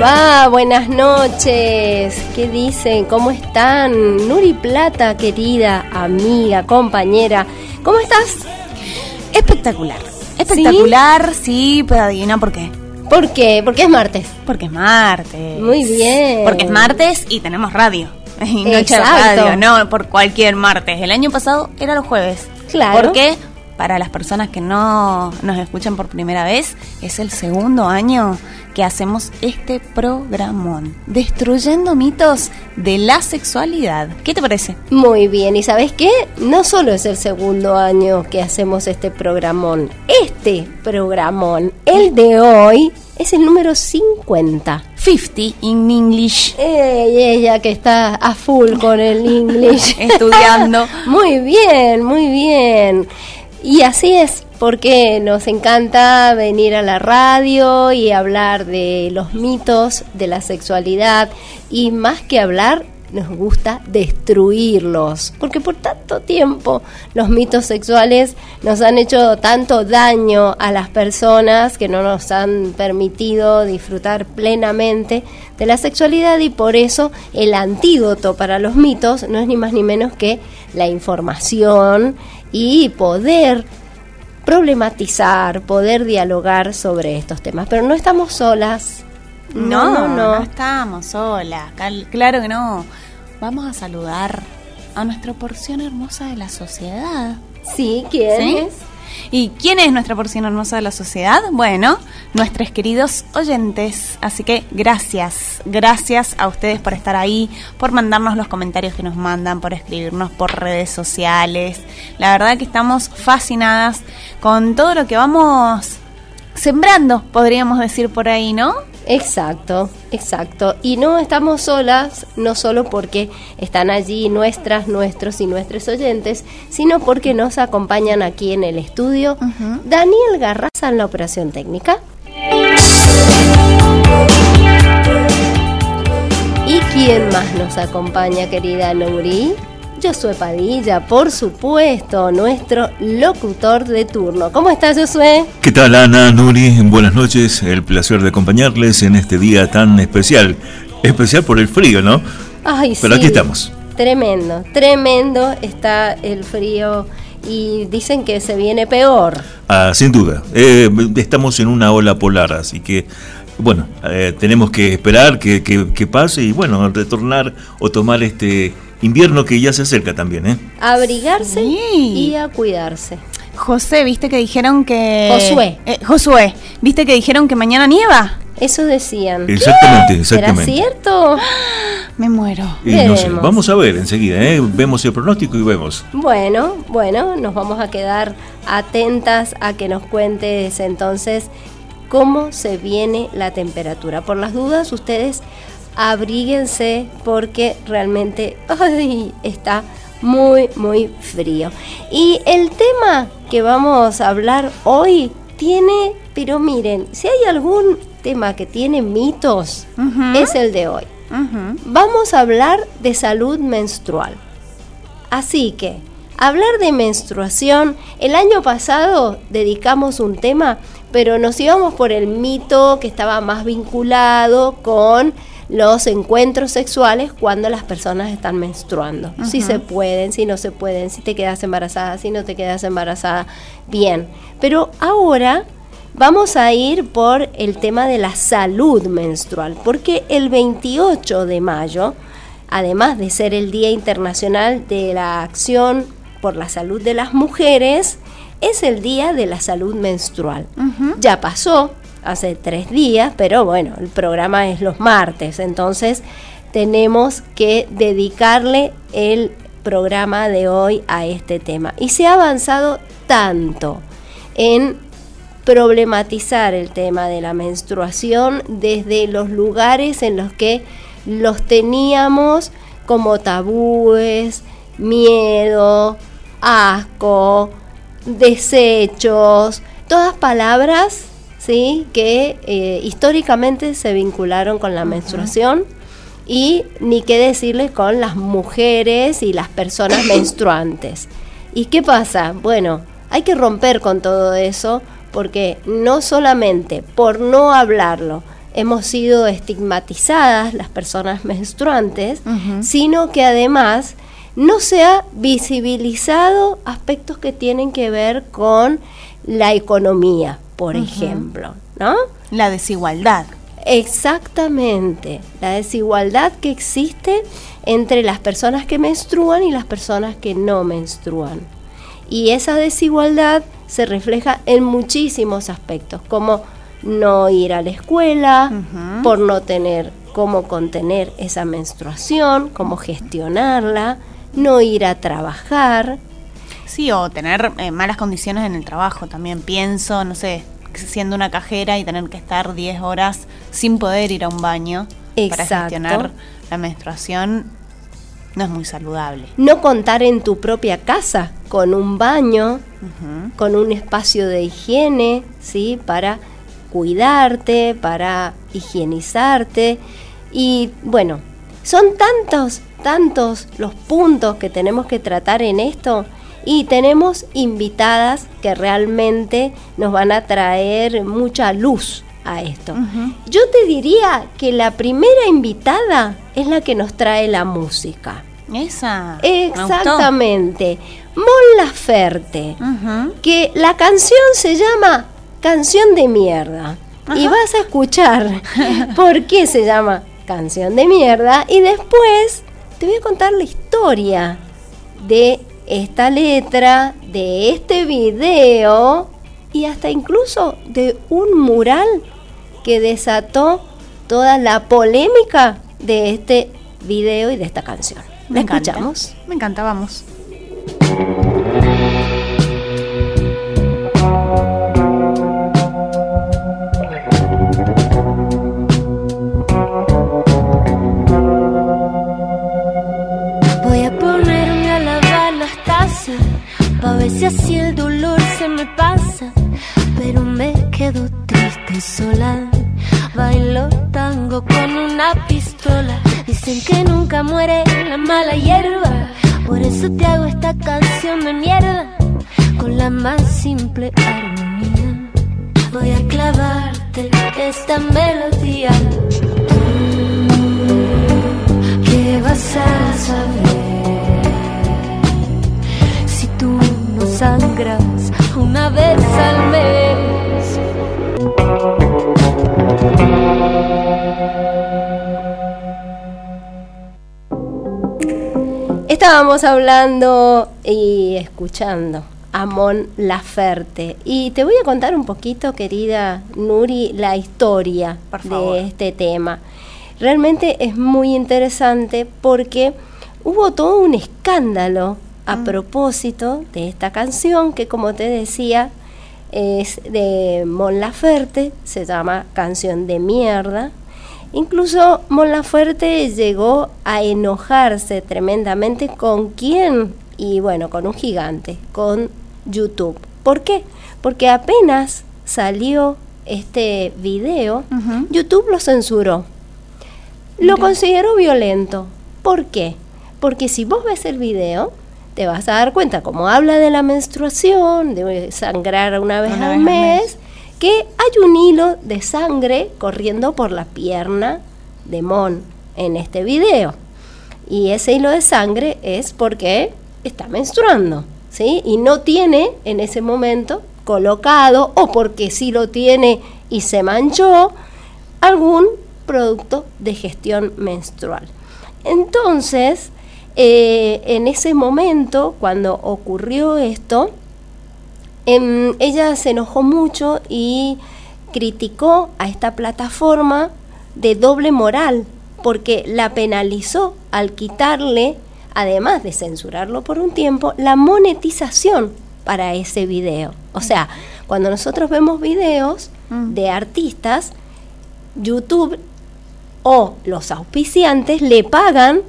va? Buenas noches. ¿Qué dicen? ¿Cómo están? Nuri Plata, querida amiga, compañera. ¿Cómo estás? Espectacular. Espectacular, sí, pero adivina por qué. ¿Por qué? Porque es martes. Porque es martes. Muy bien. Porque es martes y tenemos radio. Y noche Exacto. radio, no por cualquier martes. El año pasado era los jueves. Claro. ¿Por qué? Para las personas que no nos escuchan por primera vez, es el segundo año que hacemos este programón, destruyendo mitos de la sexualidad. ¿Qué te parece? Muy bien. ¿Y sabes qué? No solo es el segundo año que hacemos este programón. Este programón, el de hoy, es el número 50. 50 in English. Ey, ella que está a full con el inglés. Estudiando. Muy bien, muy bien. Y así es, porque nos encanta venir a la radio y hablar de los mitos de la sexualidad y más que hablar, nos gusta destruirlos, porque por tanto tiempo los mitos sexuales nos han hecho tanto daño a las personas que no nos han permitido disfrutar plenamente de la sexualidad y por eso el antídoto para los mitos no es ni más ni menos que la información y poder problematizar, poder dialogar sobre estos temas. Pero no estamos solas. No, no, no, estamos solas. cal- Claro que no. Vamos a saludar a nuestra porción hermosa de la sociedad. Sí, ¿quién ¿Sí? es? ¿Y quién es nuestra porción hermosa de la sociedad? Bueno, nuestros queridos oyentes. Así que gracias, gracias a ustedes por estar ahí, por mandarnos los comentarios que nos mandan, por escribirnos por redes sociales. La verdad que estamos fascinadas con todo lo que vamos sembrando, podríamos decir por ahí, ¿no? Exacto, exacto. Y no estamos solas, no solo porque están allí nuestras, nuestros y nuestros oyentes, sino porque nos acompañan aquí en el estudio. Daniel Garraza en la operación técnica. ¿Y quién más nos acompaña, querida Nuri? Josué Padilla, por supuesto, nuestro locutor de turno. ¿Cómo estás, Josué? ¿Qué tal Ana, Nuri? Buenas noches, el placer de acompañarles en este día tan especial. Especial por el frío, ¿no? Ay, Pero sí. aquí estamos. Tremendo, tremendo está el frío y dicen que se viene peor. Ah, sin duda. Eh, estamos en una ola polar, así que, bueno, eh, tenemos que esperar que, que- que pase y, bueno, retornar o tomar este invierno que ya se acerca también, ¿eh? Abrigarse Sí. y a cuidarse. José, ¿viste que dijeron que... Josué. Eh, Josué, ¿viste que dijeron que mañana nieva? Eso decían. Exactamente, ¿Será exactamente. cierto? Me muero. Y no sé, Veremos. vamos a ver enseguida, ¿eh? Vemos el pronóstico y vemos. Bueno, bueno, nos vamos a quedar atentas a que nos cuentes entonces cómo se viene la temperatura. Por las dudas, ustedes abríguense porque realmente ay, está muy, muy frío. Y el tema que vamos a hablar hoy tiene, pero miren, si hay algún tema que tiene mitos, es el de hoy. Vamos a hablar de salud menstrual. Así que, hablar de menstruación, el año pasado dedicamos un tema, pero nos íbamos por el mito que estaba más vinculado con los encuentros sexuales cuando las personas están menstruando. Si se pueden, si no se pueden, si te quedas embarazada, si no te quedas embarazada, bien. Pero ahora Vamos a ir por el tema de la salud menstrual, porque el 28 de mayo, además de ser el Día Internacional de la Acción por la Salud de las Mujeres, es el Día de la Salud Menstrual. Ya pasó hace tres días, pero bueno, el programa es los martes, entonces tenemos que dedicarle el programa de hoy a este tema. Y se ha avanzado tanto en problematizar el tema de la menstruación desde los lugares en los que los teníamos como tabúes, miedo, asco, desechos, todas palabras ¿sí? que eh, históricamente se vincularon con la menstruación y ni qué decirles con las mujeres y las personas menstruantes. ¿Y qué pasa? Bueno, hay que romper con todo eso porque no solamente por no hablarlo hemos sido estigmatizadas las personas menstruantes, sino que además no se ha visibilizado aspectos que tienen que ver con la economía, por ejemplo, ¿no? La desigualdad. Exactamente, la desigualdad que existe entre las personas que menstruan y las personas que no menstruan. Y esa desigualdad se refleja en muchísimos aspectos, como no ir a la escuela, por no tener cómo contener esa menstruación, cómo gestionarla, no ir a trabajar. Sí, o tener eh, malas condiciones en el trabajo también, pienso, no sé, siendo una cajera y tener que estar 10 horas sin poder ir a un baño para gestionar la menstruación no es muy saludable. No contar en tu propia casa con un baño, con un espacio de higiene, ¿sí? Para cuidarte, para higienizarte. Y bueno, son tantos, tantos los puntos que tenemos que tratar en esto y tenemos invitadas que realmente nos van a traer mucha luz a esto. Yo te diría que la primera invitada es la que nos trae la música. Esa. Exactamente. Mon Laferte. Que la canción se llama Canción de Mierda. Y vas a escuchar por qué se llama Canción de Mierda. Y después te voy a contar la historia de esta letra, de este video y hasta incluso de un mural que desató toda la polémica de este video y de esta canción. Me escuchamos? Me encanta, vamos. Quedo triste sola. Bailo tango con una pistola Dicen que nunca muere la mala hierba. Por eso te hago esta canción de mierda. Con la más simple armonía. Voy a clavarte esta melodía. ¿Qué vas a saber? Si tú no sangras una vez al mes. Estábamos hablando y escuchando a Mon Laferte. Y te voy a contar un poquito, querida Nuri, la historia de este tema. Realmente es muy interesante porque hubo todo un escándalo a mm. propósito de esta canción que, como te decía, es de Mon Laferte, se llama Canción de Mierda Incluso Mon Laferte llegó a enojarse tremendamente con quién, y bueno, con un gigante, con YouTube. ¿Por qué? Porque apenas salió este video, YouTube lo censuró. Lo consideró violento. ¿Por qué? Porque si vos ves el video, te vas a dar cuenta, como habla de la menstruación, de sangrar una vez, al, mes, que hay un hilo de sangre corriendo por la pierna de Mon en este video. Y ese hilo de sangre es porque está menstruando, ¿sí? Y no tiene en ese momento colocado, o porque sí lo tiene y se manchó, algún producto de gestión menstrual. Entonces, eh, en ese momento, cuando ocurrió esto, Em, ella se enojó mucho y criticó a esta plataforma de doble moral, porque la penalizó al quitarle, además de censurarlo por un tiempo, la monetización para ese video. O sea, cuando nosotros vemos videos mm. de artistas, YouTube o los auspiciantes le pagan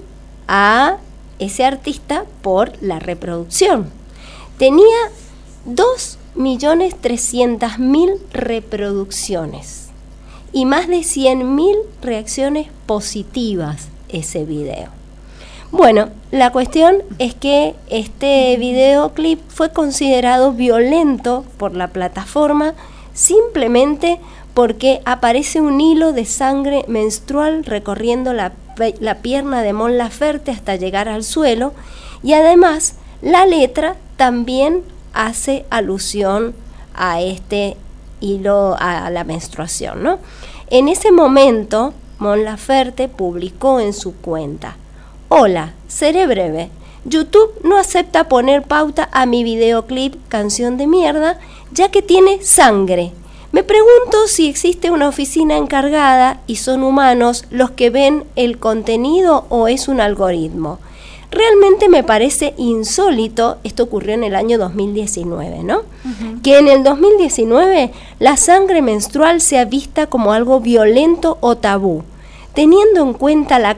a ese artista por la reproducción. Tenía 2.300.000 reproducciones y más de 100.000 reacciones positivas ese video. Bueno, la cuestión es que este videoclip fue considerado violento por la plataforma simplemente porque aparece un hilo de sangre menstrual recorriendo la, la pierna de Mon Laferte hasta llegar al suelo y además la letra también hace alusión a este hilo, a la menstruación. ¿no? En ese momento, Mon Laferte publicó en su cuenta, Hola, seré breve. YouTube no acepta poner pauta a mi videoclip Canción de Mierda, ya que tiene sangre. Me pregunto si existe una oficina encargada y son humanos los que ven el contenido o es un algoritmo. Realmente me parece insólito, esto ocurrió en el año 2019, ¿no? Que en el 2019 la sangre menstrual sea vista como algo violento o tabú, teniendo en cuenta la,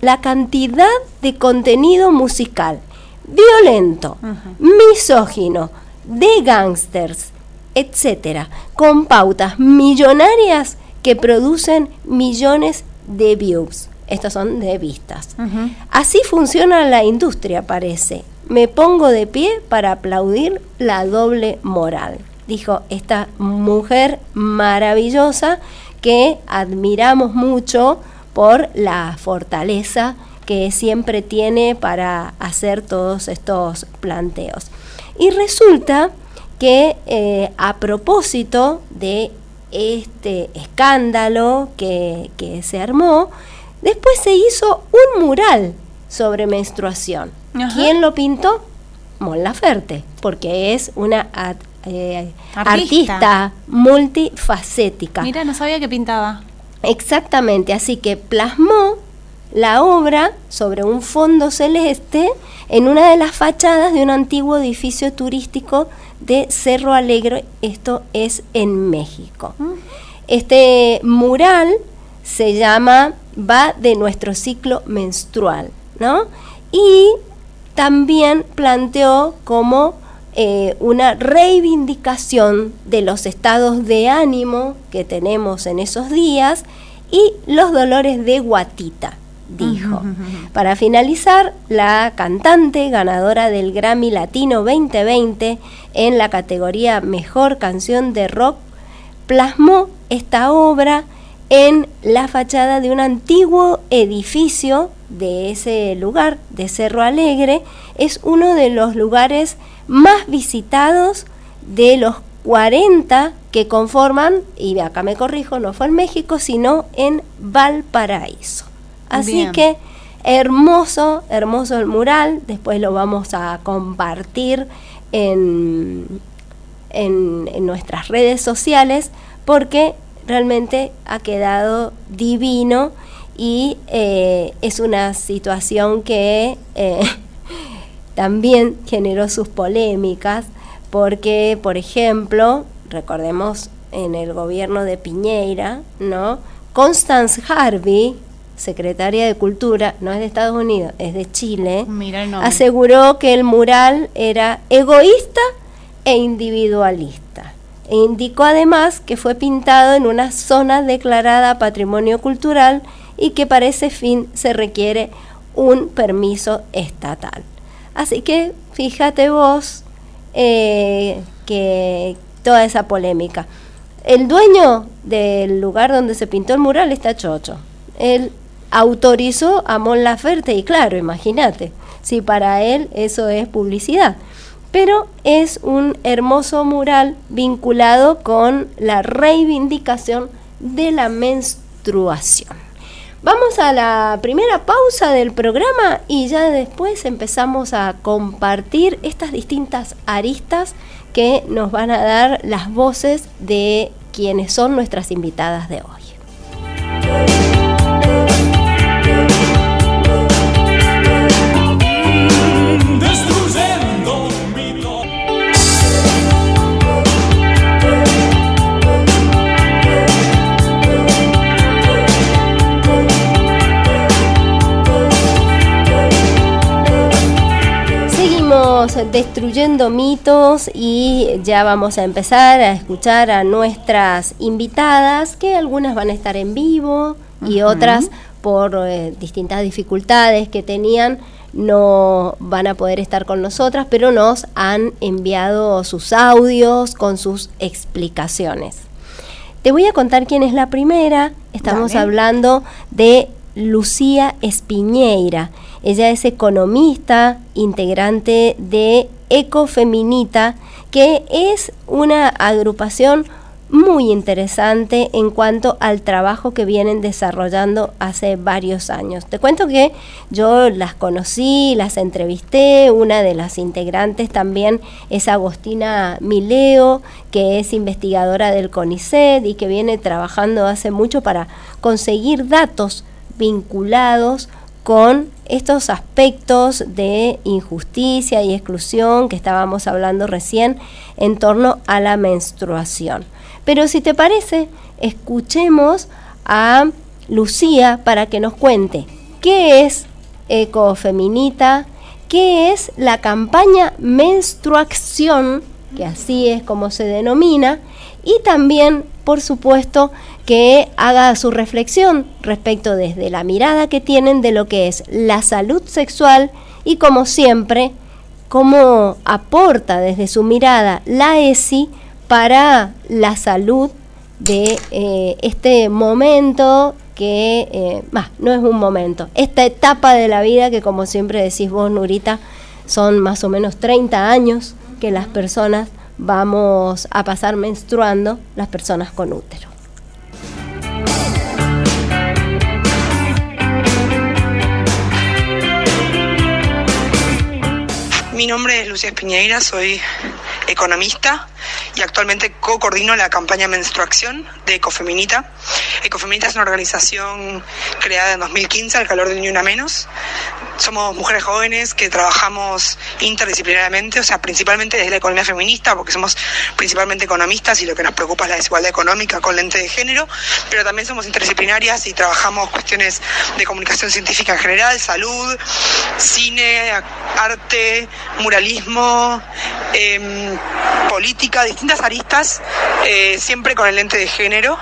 la cantidad de contenido musical violento, misógino, de gángsters, etcétera, con pautas millonarias que producen millones de views. Estos son de vistas. Así funciona la industria, parece. Me pongo de pie para aplaudir la doble moral, dijo esta mujer maravillosa que admiramos mucho por la fortaleza que siempre tiene para hacer todos estos planteos. Y resulta que eh, a propósito de este escándalo que, que se armó, Después se hizo un mural sobre menstruación. ¿Quién lo pintó? Mon Laferte, porque es una eh, artista. multifacética. Mira, no sabía que pintaba. Exactamente, así que plasmó la obra sobre un fondo celeste en una de las fachadas de un antiguo edificio turístico de Cerro Alegre, esto es en México. Este mural se llama va de nuestro ciclo menstrual, ¿no? Y también planteó como eh, una reivindicación de los estados de ánimo que tenemos en esos días y los dolores de guatita, dijo. Para finalizar, la cantante ganadora del Grammy Latino 2020 en la categoría Mejor Canción de Rock plasmó esta obra en la fachada de un antiguo edificio de ese lugar, de Cerro Alegre. Es uno de los lugares más visitados de los 40 que conforman, y acá me corrijo, no fue en México, sino en Valparaíso. Así que hermoso, hermoso el mural, después lo vamos a compartir en, en, en nuestras redes sociales porque realmente ha quedado divino y eh, es una situación que eh, también generó sus polémicas porque, por ejemplo, recordemos en el gobierno de Piñeira, ¿no? Constance Harvey, secretaria de Cultura, no es de Estados Unidos, es de Chile, aseguró que el mural era egoísta e individualista. E indicó además que fue pintado en una zona declarada Patrimonio Cultural y que para ese fin se requiere un permiso estatal. Así que fíjate vos eh, que toda esa polémica. El dueño del lugar donde se pintó el mural está chocho. Él autorizó a Mon Laferte y claro, imagínate, si para él eso es publicidad pero es un hermoso mural vinculado con la reivindicación de la menstruación. Vamos a la primera pausa del programa y ya después empezamos a compartir estas distintas aristas que nos van a dar las voces de quienes son nuestras invitadas de hoy. Destruyendo mitos y ya vamos a empezar a escuchar a nuestras invitadas, que algunas van a estar en vivo y otras por eh, distintas dificultades que tenían no van a poder estar con nosotras, pero nos han enviado sus audios con sus explicaciones. Te voy a contar quién es la primera. Estamos Dale. hablando de Lucía Espiñeira. Ella es economista, integrante de Ecofeminita, que es una agrupación muy interesante en cuanto al trabajo que vienen desarrollando hace varios años. Te cuento que yo las conocí, las entrevisté, una de las integrantes también es Agostina Mileo, que es investigadora del CONICET y que viene trabajando hace mucho para conseguir datos vinculados con estos aspectos de injusticia y exclusión que estábamos hablando recién en torno a la menstruación. Pero si te parece, escuchemos a Lucía para que nos cuente qué es Ecofeminita, qué es la campaña Menstruación, que así es como se denomina, y también, por supuesto, que haga su reflexión respecto desde la mirada que tienen de lo que es la salud sexual y como siempre, cómo aporta desde su mirada la ESI para la salud de eh, este momento que, eh, bah, no es un momento, esta etapa de la vida que como siempre decís vos, Nurita, son más o menos 30 años que las personas vamos a pasar menstruando, las personas con útero. Mi nombre es Lucía Espiñeira, soy economista y actualmente co-coordino la campaña Menstruación de Ecofeminita. Ecofeminita es una organización creada en 2015 al calor de Ni Una Menos. Somos mujeres jóvenes que trabajamos interdisciplinariamente, o sea, principalmente desde la economía feminista, porque somos principalmente economistas y lo que nos preocupa es la desigualdad económica con lente de género, pero también somos interdisciplinarias y trabajamos cuestiones de comunicación científica en general, salud, cine, arte, muralismo, em, política, distintas aristas, eh, siempre con el lente de género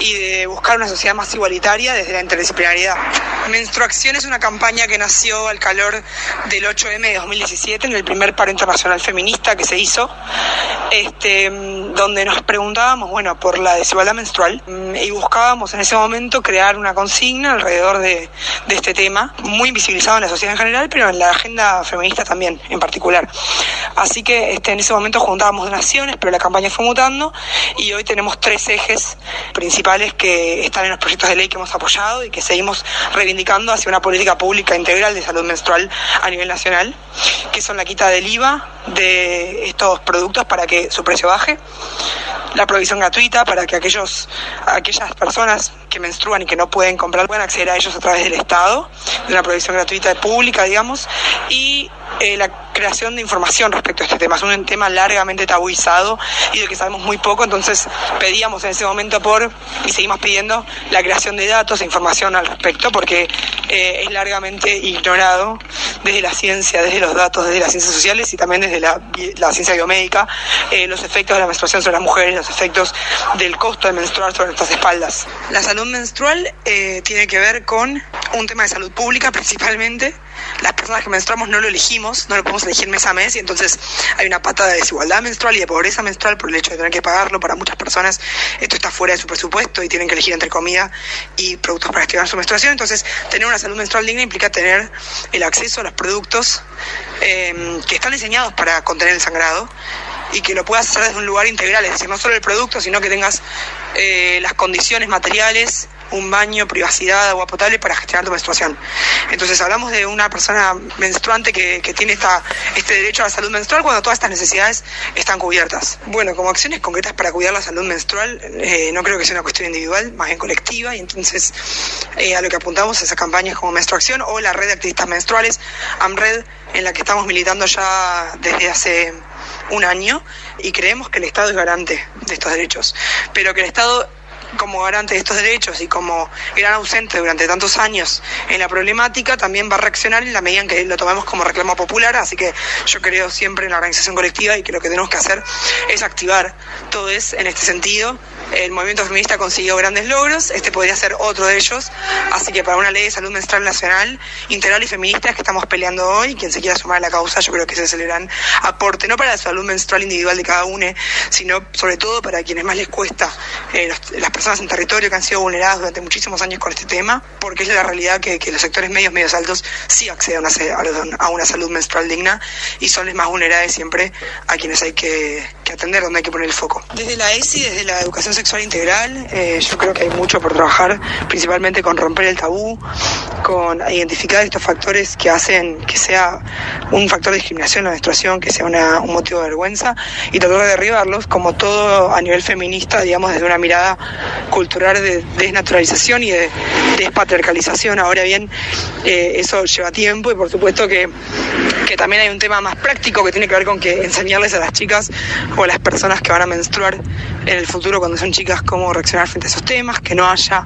y de buscar una sociedad más igualitaria desde la interdisciplinariedad. Menstruación es una campaña que nació al calor del 8M de 2017, en el primer paro internacional feminista que se hizo, este, mm, donde nos preguntábamos, bueno, por la desigualdad menstrual mm, y buscábamos en ese momento crear una consigna alrededor de, este tema, muy invisibilizado en la sociedad en general, pero en la agenda feminista también, en particular. Así que este, en ese momento juntábamos donaciones, pero la campaña fue mutando y hoy tenemos tres ejes principales que están en los proyectos de ley que hemos apoyado y que seguimos reivindicando hacia una política pública integral de salud menstrual a nivel nacional, que son la quita del IVA de estos productos para que su precio baje, la provisión gratuita para que aquellos, aquellas personas que menstruan y que no pueden comprar puedan acceder a ellos a través del Estado, de una provisión gratuita pública, digamos, y eh, la creación de información respecto a este tema. Es un tema largamente tabuizado y del que sabemos muy poco, entonces pedíamos en ese momento por, y seguimos pidiendo, la creación de datos e información al respecto, porque eh, es largamente ignorado desde la ciencia, desde los datos, desde las ciencias sociales y también desde la, la ciencia biomédica, eh, los efectos de la menstruación sobre las mujeres, los efectos del costo de menstruar sobre nuestras espaldas. Menstrual eh, tiene que ver con un tema de salud pública principalmente. Las personas que menstruamos no lo elegimos, no lo podemos elegir mes a mes y entonces hay una pata de desigualdad menstrual y de pobreza menstrual por el hecho de tener que pagarlo. Para muchas personas esto está fuera de su presupuesto y tienen que elegir entre comida y productos para gestionar su menstruación. Entonces, tener una salud menstrual digna implica tener el acceso a los productos eh, que están diseñados para contener el sangrado y que lo puedas hacer desde un lugar integral, es decir, no solo el producto, sino que tengas eh, las condiciones materiales, un baño, privacidad, agua potable para gestionar tu menstruación. Entonces hablamos de una persona menstruante que, que tiene esta, este derecho a la salud menstrual cuando todas estas necesidades están cubiertas. Bueno, como acciones concretas para cuidar la salud menstrual, eh, no creo que sea una cuestión individual, más bien colectiva, y entonces eh, a lo que apuntamos a esas campañas como Menstruación o la red de activistas menstruales, AMRED, en la que estamos militando ya desde hace un año y creemos que el Estado es garante de estos derechos, pero que el Estado como garante de estos derechos y como gran ausente durante tantos años en la problemática, también va a reaccionar en la medida en que lo tomemos como reclamo popular. Así que yo creo siempre en la organización colectiva y que lo que tenemos que hacer es activar todo eso en este sentido. El movimiento feminista consiguió grandes logros, este podría ser otro de ellos. Así que para una ley de salud menstrual nacional, integral y feminista es que estamos peleando hoy, quien se quiera sumar a la causa, yo creo que ese es el gran aporte, no para la salud menstrual individual de cada uno, sino sobre todo para quienes más les cuesta, eh, las personas en territorio que han sido vulneradas durante muchísimos años con este tema, porque es la realidad que, los sectores medios, medios altos, sí acceden a, una salud menstrual digna y son los más vulnerables siempre a quienes hay que, atender, donde hay que poner el foco. Desde la ESI, desde la educación sexual integral, eh, yo creo que hay mucho por trabajar, principalmente con romper el tabú, con identificar estos factores que hacen que sea un factor de discriminación la menstruación, que sea un motivo de vergüenza y tratar de derribarlos, como todo a nivel feminista, digamos, desde una mirada cultural de desnaturalización y de despatriarcalización. Ahora bien, eh, eso lleva tiempo y por supuesto que, que también hay un tema más práctico que tiene que ver con que enseñarles a las chicas o a las personas que van a menstruar en el futuro cuando son chicas cómo reaccionar frente a esos temas, que no haya,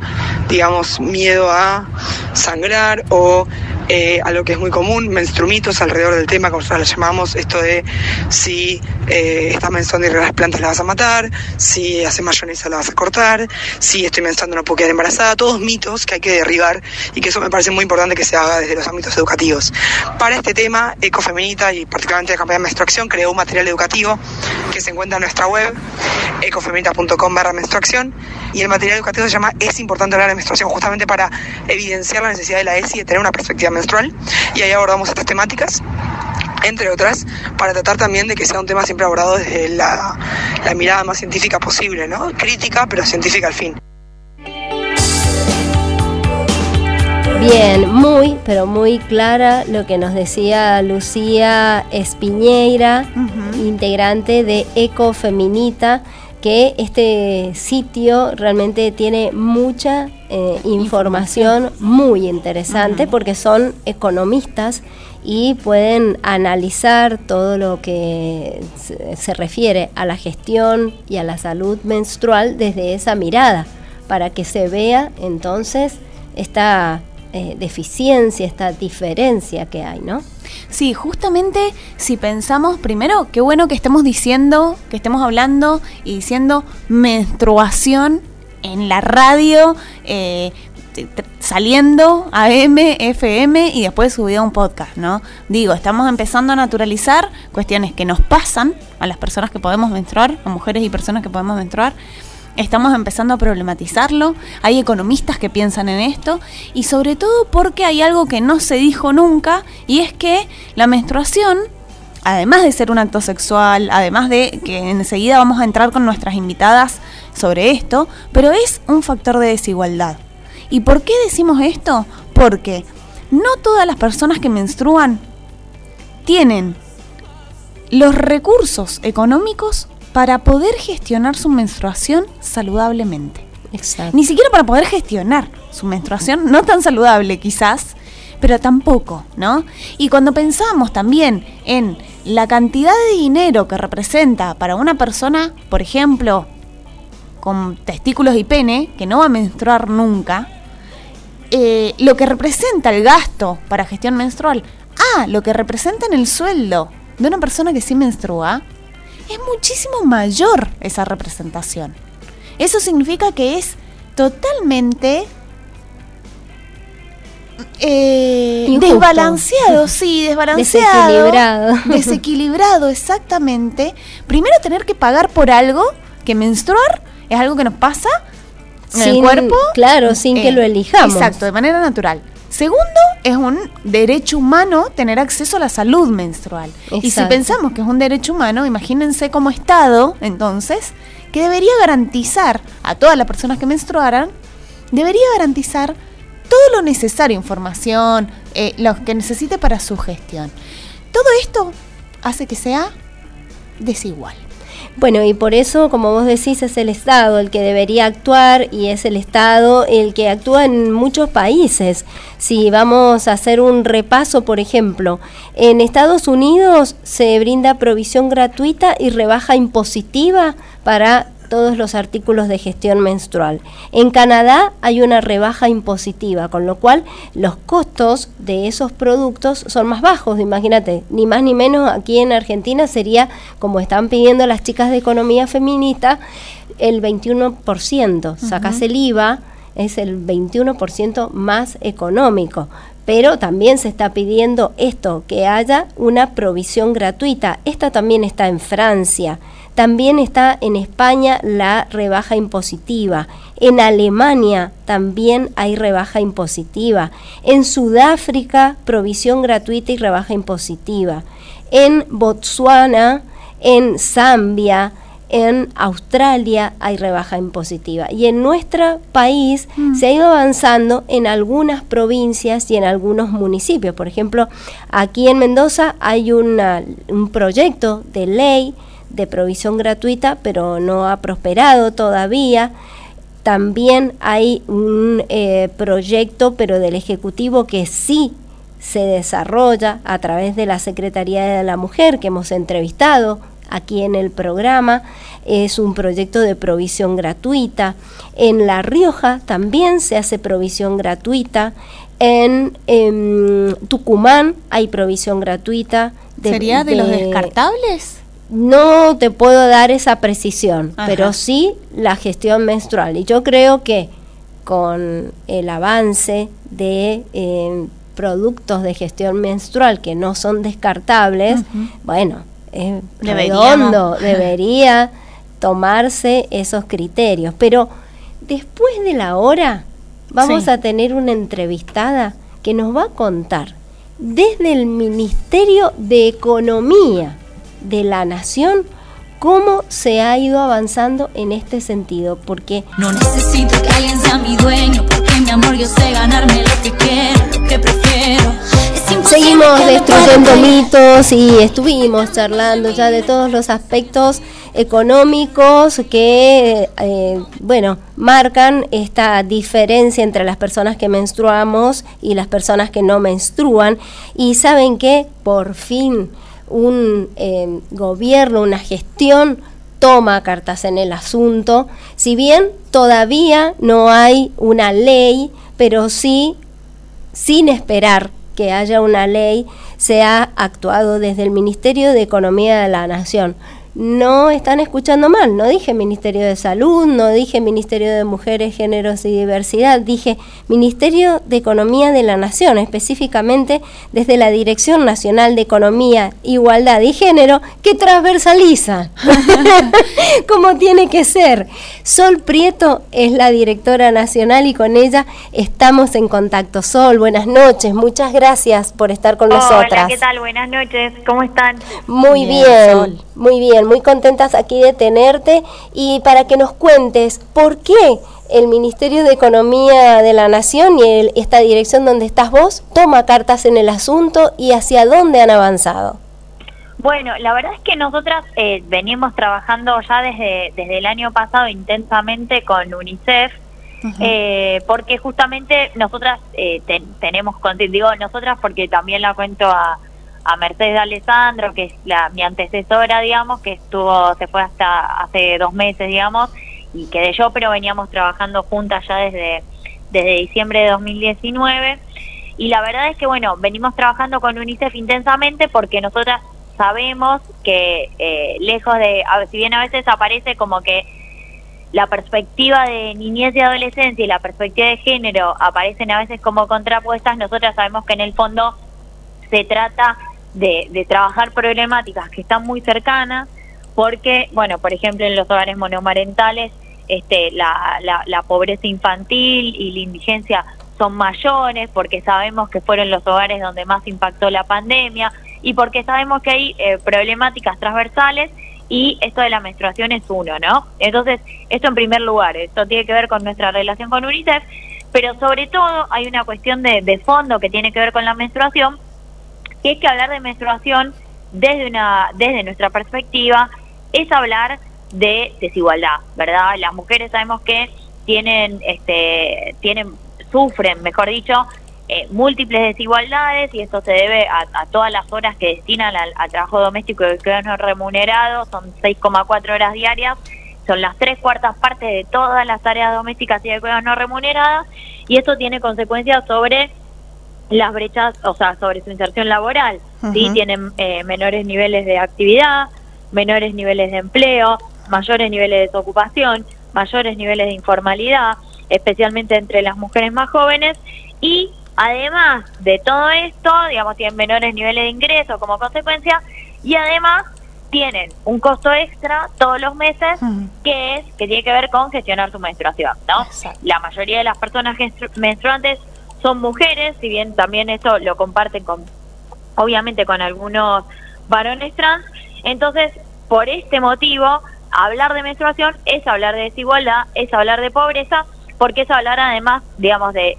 digamos, miedo a sangrar o eh, a lo que es muy común, menstrumitos alrededor del tema, como nosotros lo llamamos, esto de si eh, estás menstruando y las plantas las vas a matar, si hace mayonesa la vas a cortar, si estoy menstruando no puedo quedar embarazada, todos mitos que hay que derribar y que eso me parece muy importante que se haga desde los ámbitos educativos. Para este tema, Ecofeminita y particularmente la campaña de menstruación creó un material educativo que se encuentra en nuestra web, ecofeminita.com barra menstruación, y el material educativo se llama Es importante hablar de menstruación, justamente para evidenciar la necesidad de la ESI de tener una perspectiva menstrual y ahí abordamos estas temáticas entre otras, para tratar también de que sea un tema siempre abordado desde la, la mirada más científica posible, ¿no? Crítica, pero científica al fin. Bien, muy, pero muy clara lo que nos decía Lucía Espiñeira, integrante de Ecofeminita que este sitio realmente tiene mucha eh, información. muy interesante porque son economistas y pueden analizar todo lo que se, refiere a la gestión y a la salud menstrual desde esa mirada, para que se vea entonces esta eh, deficiencia, esta diferencia que hay, ¿no? Sí, justamente si pensamos, primero, qué bueno que estemos diciendo, que estemos hablando y diciendo menstruación en la radio, eh, saliendo a M, FM y después subido a un podcast, ¿no? Digo, estamos empezando a naturalizar cuestiones que nos pasan a las personas que podemos menstruar, a mujeres y personas que podemos menstruar, estamos empezando a problematizarlo, hay economistas que piensan en esto y sobre todo porque hay algo que no se dijo nunca y es que la menstruación, además de ser un acto sexual, además de que enseguida vamos a entrar con nuestras invitadas sobre esto, pero es un factor de desigualdad. ¿Y por qué decimos esto? Porque no todas las personas que menstruan tienen los recursos económicos para poder gestionar su menstruación saludablemente. Exacto. Ni siquiera para poder gestionar su menstruación, no tan saludable quizás, pero tampoco, ¿no? Y cuando pensamos también en la cantidad de dinero que representa para una persona, por ejemplo, con testículos y pene, que no va a menstruar nunca, eh, lo que representa el gasto para gestión menstrual, ah, lo que representa en el sueldo de una persona que sí menstrua, es muchísimo mayor esa representación. Eso significa que es totalmente eh, desbalanceado, sí, desbalanceado. Desequilibrado. Desequilibrado, exactamente. Primero tener que pagar por algo que menstruar es algo que nos pasa en el cuerpo. Claro, sin que lo eh, elijamos. Exacto, de manera natural. Segundo, es un derecho humano tener acceso a la salud menstrual. Y si pensamos que es un derecho humano, imagínense como Estado, entonces, que debería garantizar a todas las personas que menstruaran, debería garantizar todo lo necesario, información, eh, lo que necesite para su gestión. Todo esto hace que sea desigual. Bueno, y por eso, como vos decís, es el Estado el que debería actuar y es el Estado el que actúa en muchos países. Si vamos a hacer un repaso, por ejemplo, en Estados Unidos se brinda provisión gratuita y rebaja impositiva para todos los artículos de gestión menstrual. En Canadá hay una rebaja impositiva, con lo cual los costos de esos productos son más bajos. Imagínate, ni más ni menos aquí en Argentina sería, como están pidiendo las chicas de economía feminista, el 21%. Sacas el IVA, es el 21% más económico pero también se está pidiendo esto, que haya una provisión gratuita. Esta también está en Francia. También está en España la rebaja impositiva. En Alemania también hay rebaja impositiva. En Sudáfrica, provisión gratuita y rebaja impositiva. En Botswana, en Zambia, en Australia hay rebaja impositiva y en nuestro país mm. se ha ido avanzando en algunas provincias y en algunos municipios. Por ejemplo, aquí en Mendoza hay un proyecto de ley de provisión gratuita, pero no ha prosperado todavía. También hay un eh, proyecto, pero del Ejecutivo, que sí se desarrolla a través de la Secretaría de la Mujer, que hemos entrevistado aquí en el programa. Es un proyecto de provisión gratuita. En La Rioja también se hace provisión gratuita. En, em, Tucumán hay provisión gratuita. ¿Sería de, los descartables? No te puedo dar esa precisión, pero sí la gestión menstrual. Y yo creo que con el avance de em, productos de gestión menstrual que no son descartables, bueno, es redondo, debería tomarse esos criterios. Pero después de la hora vamos a tener una entrevistada que nos va a contar desde el Ministerio de Economía de la Nación cómo se ha ido avanzando en este sentido, porque no necesito que alguien sea mi dueño, porque mi amor yo sé ganarme lo que quiero, lo que prefiero. Seguimos destruyendo mitos y estuvimos charlando ya de todos los aspectos económicos que, eh, bueno, marcan esta diferencia entre las personas que menstruamos y las personas que no menstruan. Y saben que por fin un eh, gobierno, una gestión toma cartas en el asunto, si bien todavía no hay una ley, pero sí, sin esperar que haya una ley, se ha actuado desde el Ministerio de Economía de la Nación no están escuchando mal. No dije Ministerio de Salud, no dije Ministerio de Mujeres, Géneros y Diversidad, dije Ministerio de Economía de la Nación, específicamente desde la Dirección Nacional de Economía, Igualdad y Género, que transversaliza, como tiene que ser. Sol Prieto es la directora nacional y con ella estamos en contacto. Sol, buenas noches, muchas gracias por estar con nosotras. Hola, ¿qué tal? Buenas noches, ¿cómo están? Muy bien muy bien muy contentas aquí de tenerte y para que nos cuentes por qué el Ministerio de Economía de la Nación y esta dirección donde estás vos toma cartas en el asunto y hacia dónde han avanzado. Bueno, la verdad es que nosotras eh, venimos trabajando ya desde, desde el año pasado intensamente con UNICEF, eh, porque justamente nosotras eh, tenemos, digo nosotras porque también la cuento a, a Mercedes Alessandro, que es la, mi antecesora, digamos, que estuvo, se fue hasta hace dos meses, digamos, y quedé yo, pero veníamos trabajando juntas ya desde, desde diciembre de 2019. Y la verdad es que, bueno, venimos trabajando con UNICEF intensamente porque nosotras sabemos que eh, lejos de, si bien a veces aparece como que la perspectiva de niñez y adolescencia y la perspectiva de género aparecen a veces como contrapuestas, nosotras sabemos que en el fondo se trata de, trabajar problemáticas que están muy cercanas, porque, bueno, por ejemplo, en los hogares monomarentales, este, la, la, pobreza infantil y la indigencia son mayores, porque sabemos que fueron los hogares donde más impactó la pandemia y porque sabemos que hay eh, problemáticas transversales y esto de la menstruación es uno, ¿no? Entonces, esto en primer lugar, esto tiene que ver con nuestra relación con UNICEF, pero sobre todo hay una cuestión de, de fondo que tiene que ver con la menstruación, que es que hablar de menstruación desde una desde nuestra perspectiva es hablar de desigualdad, ¿verdad? Las mujeres sabemos que tienen este tienen sufren, mejor dicho, eh, múltiples desigualdades y esto se debe a, todas las horas que destinan al, trabajo doméstico y que no remunerado, son 6,4 horas diarias son las tres cuartas partes de todas las tareas domésticas y de cuidados no remuneradas, y esto tiene consecuencias sobre las brechas, o sea, sobre su inserción laboral. ¿sí? Tienen eh, menores niveles de actividad, menores niveles de empleo, mayores niveles de desocupación, mayores niveles de informalidad, especialmente entre las mujeres más jóvenes, y además de todo esto, digamos, tienen menores niveles de ingreso como consecuencia, y además tienen un costo extra todos los meses que es que tiene que ver con gestionar su menstruación, ¿no? La mayoría de las personas menstruantes son mujeres, si bien también eso lo comparten con, obviamente, con algunos varones trans. Entonces, por este motivo, hablar de menstruación es hablar de desigualdad, es hablar de pobreza, porque es hablar además, digamos, de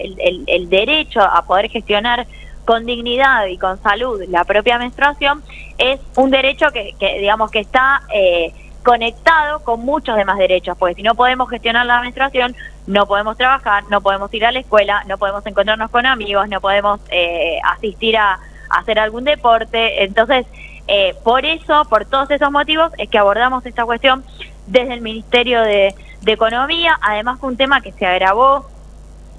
el, derecho a poder gestionar con dignidad y con salud la propia menstruación es un derecho que, que digamos que está eh, conectado con muchos demás derechos, porque si no podemos gestionar la menstruación, no podemos trabajar, no podemos ir a la escuela, no podemos encontrarnos con amigos, no podemos eh, asistir a, hacer algún deporte. Entonces, eh, por eso, por todos esos motivos, es que abordamos esta cuestión desde el Ministerio de, Economía, además fue un tema que se agravó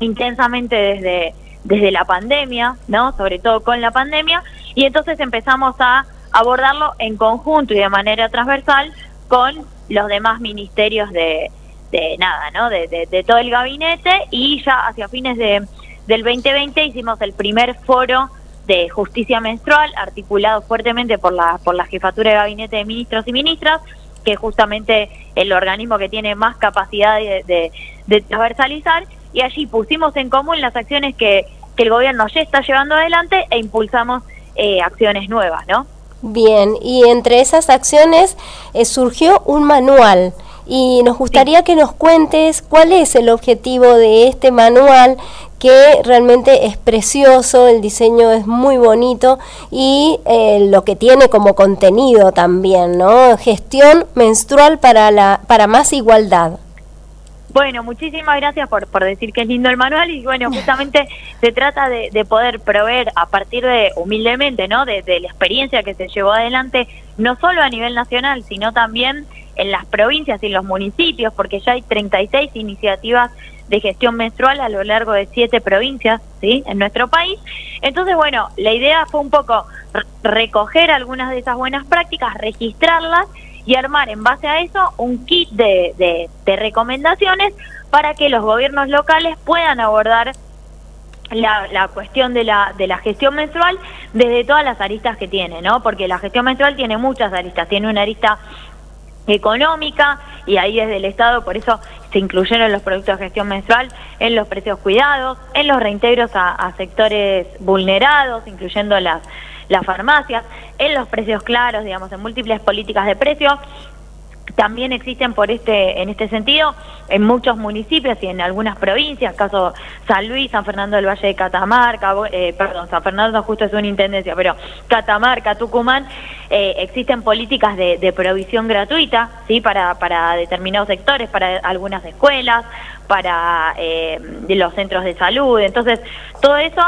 intensamente desde, desde la pandemia, ¿no? Sobre todo con la pandemia, y entonces empezamos a abordarlo en conjunto y de manera transversal con los demás ministerios de, de nada, ¿no? De, todo el gabinete y ya hacia fines de, del 2020 hicimos el primer foro de justicia menstrual articulado fuertemente por la por la jefatura de gabinete de ministros y ministras que es justamente el organismo que tiene más capacidad de, de, transversalizar y allí pusimos en común las acciones que, que el gobierno ya está llevando adelante e impulsamos eh, acciones nuevas, ¿no? Bien, y entre esas acciones eh, surgió un manual y nos gustaría que nos cuentes cuál es el objetivo de este manual que realmente es precioso, el diseño es muy bonito y eh, lo que tiene como contenido también, ¿no? Gestión menstrual para la para más igualdad. Bueno, muchísimas gracias por, por decir que es lindo el manual y bueno, justamente se trata de, de poder proveer a partir de, humildemente, ¿no? De, de, la experiencia que se llevó adelante, no solo a nivel nacional, sino también en las provincias y los municipios, porque ya hay 36 iniciativas de gestión menstrual a lo largo de siete provincias, ¿sí? En nuestro país. Entonces, bueno, la idea fue un poco recoger algunas de esas buenas prácticas, registrarlas y armar en base a eso un kit de, de, recomendaciones para que los gobiernos locales puedan abordar la, la, cuestión de la, de la gestión menstrual desde todas las aristas que tiene, ¿no? Porque la gestión menstrual tiene muchas aristas. Tiene una arista económica y ahí desde el Estado, por eso se incluyeron los productos de gestión menstrual en los precios cuidados, en los reintegros a, a sectores vulnerados, incluyendo las las farmacias, en los precios claros, digamos, en múltiples políticas de precios. También existen por este, en este sentido, en muchos municipios y en algunas provincias, caso San Luis, San Fernando del Valle de Catamarca, eh, perdón, San Fernando justo es una intendencia, pero Catamarca, Tucumán, eh, existen políticas de, de, provisión gratuita, sí, para, para determinados sectores, para algunas escuelas, para eh, los centros de salud. Entonces, todo eso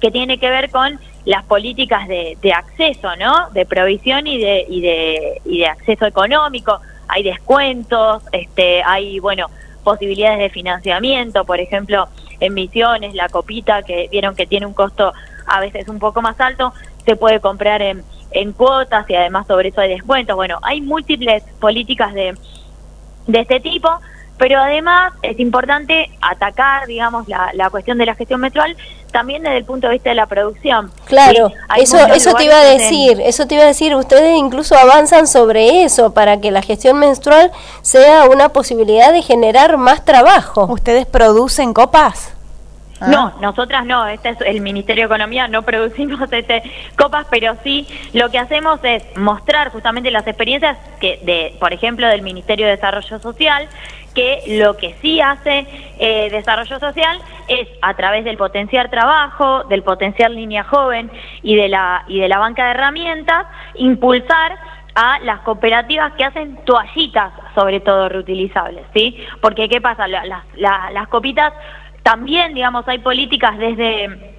que tiene que ver con las políticas de, de, acceso, ¿no? De provisión y de, y de, y de acceso económico. Hay descuentos, este, hay, bueno, posibilidades de financiamiento, por ejemplo, en Misiones, la copita, que vieron que tiene un costo a veces un poco más alto, se puede comprar en, en cuotas y además sobre eso hay descuentos. Bueno, hay múltiples políticas de, de este tipo pero además es importante atacar, digamos, la, la cuestión de la gestión menstrual también desde el punto de vista de la producción. Claro, eso, eso te iba a decir, eso te iba a decir, ustedes incluso avanzan sobre eso para que la gestión menstrual sea una posibilidad de generar más trabajo. ¿Ustedes producen copas? Ah. No, nosotras no, este es el Ministerio de Economía, no producimos este copas, pero sí lo que hacemos es mostrar justamente las experiencias que de, por ejemplo, del Ministerio de Desarrollo Social, que lo que sí hace eh, desarrollo social es a través del potenciar trabajo, del potenciar línea joven y de la y de la banca de herramientas impulsar a las cooperativas que hacen toallitas, sobre todo reutilizables, ¿sí? Porque qué pasa, las, las, las copitas también, digamos, hay políticas desde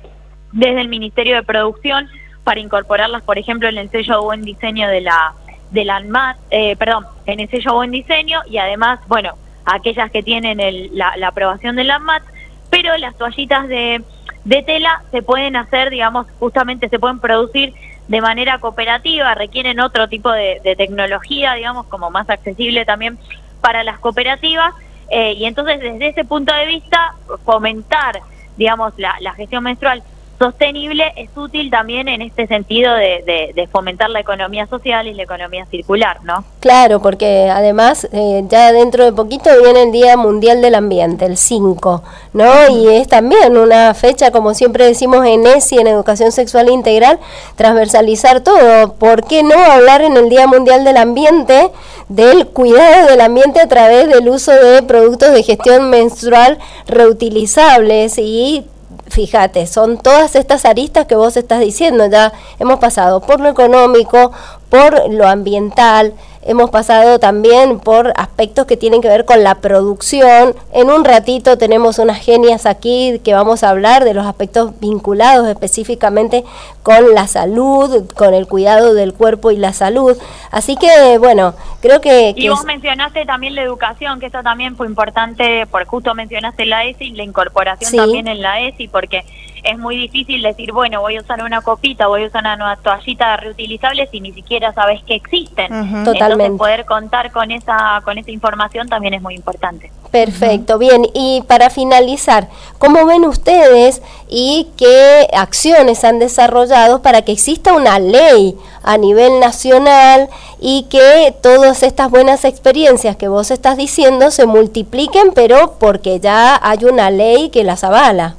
desde el Ministerio de Producción para incorporarlas, por ejemplo, en el sello de buen diseño de la del ANMAT, eh, perdón, en el sello Buen Diseño y además, bueno, aquellas que tienen la, aprobación del ANMAT, pero las toallitas de, de tela se pueden hacer, digamos, justamente se pueden producir de manera cooperativa, requieren otro tipo de, tecnología, digamos, como más accesible también para las cooperativas. Eh, y entonces, desde ese punto de vista, fomentar, digamos, la, la gestión menstrual sostenible es útil también en este sentido de, fomentar la economía social y la economía circular, ¿no? Claro, porque además eh, ya dentro de poquito viene el Día Mundial del Ambiente, el 5, ¿no? Y es también una fecha, como siempre decimos en ESI, en Educación Sexual Integral, transversalizar todo. ¿Por qué no hablar en el Día Mundial del Ambiente del cuidado del ambiente a través del uso de productos de gestión menstrual reutilizables y fíjate, son todas estas aristas que vos estás diciendo, ya hemos pasado por lo económico, por lo ambiental, hemos pasado también por aspectos que tienen que ver con la producción. En un ratito tenemos unas genias aquí que vamos a hablar de los aspectos vinculados específicamente con la salud, con el cuidado del cuerpo y la salud. Así que, bueno, creo que... Y vos mencionaste también la educación, que eso también fue importante, porque justo mencionaste la ESI, la incorporación también en la ESI, porque es muy difícil decir, bueno, voy a usar una copita, voy a usar una toallita reutilizable si ni siquiera sabes que existen. Totalmente. Entonces, poder contar con esa, con esa información también es muy importante. Perfecto, bien. Y para finalizar, ¿cómo ven ustedes y qué acciones han desarrollado para que exista una ley a nivel nacional y que todas estas buenas experiencias que vos estás diciendo se multipliquen, pero porque ya hay una ley que las avala?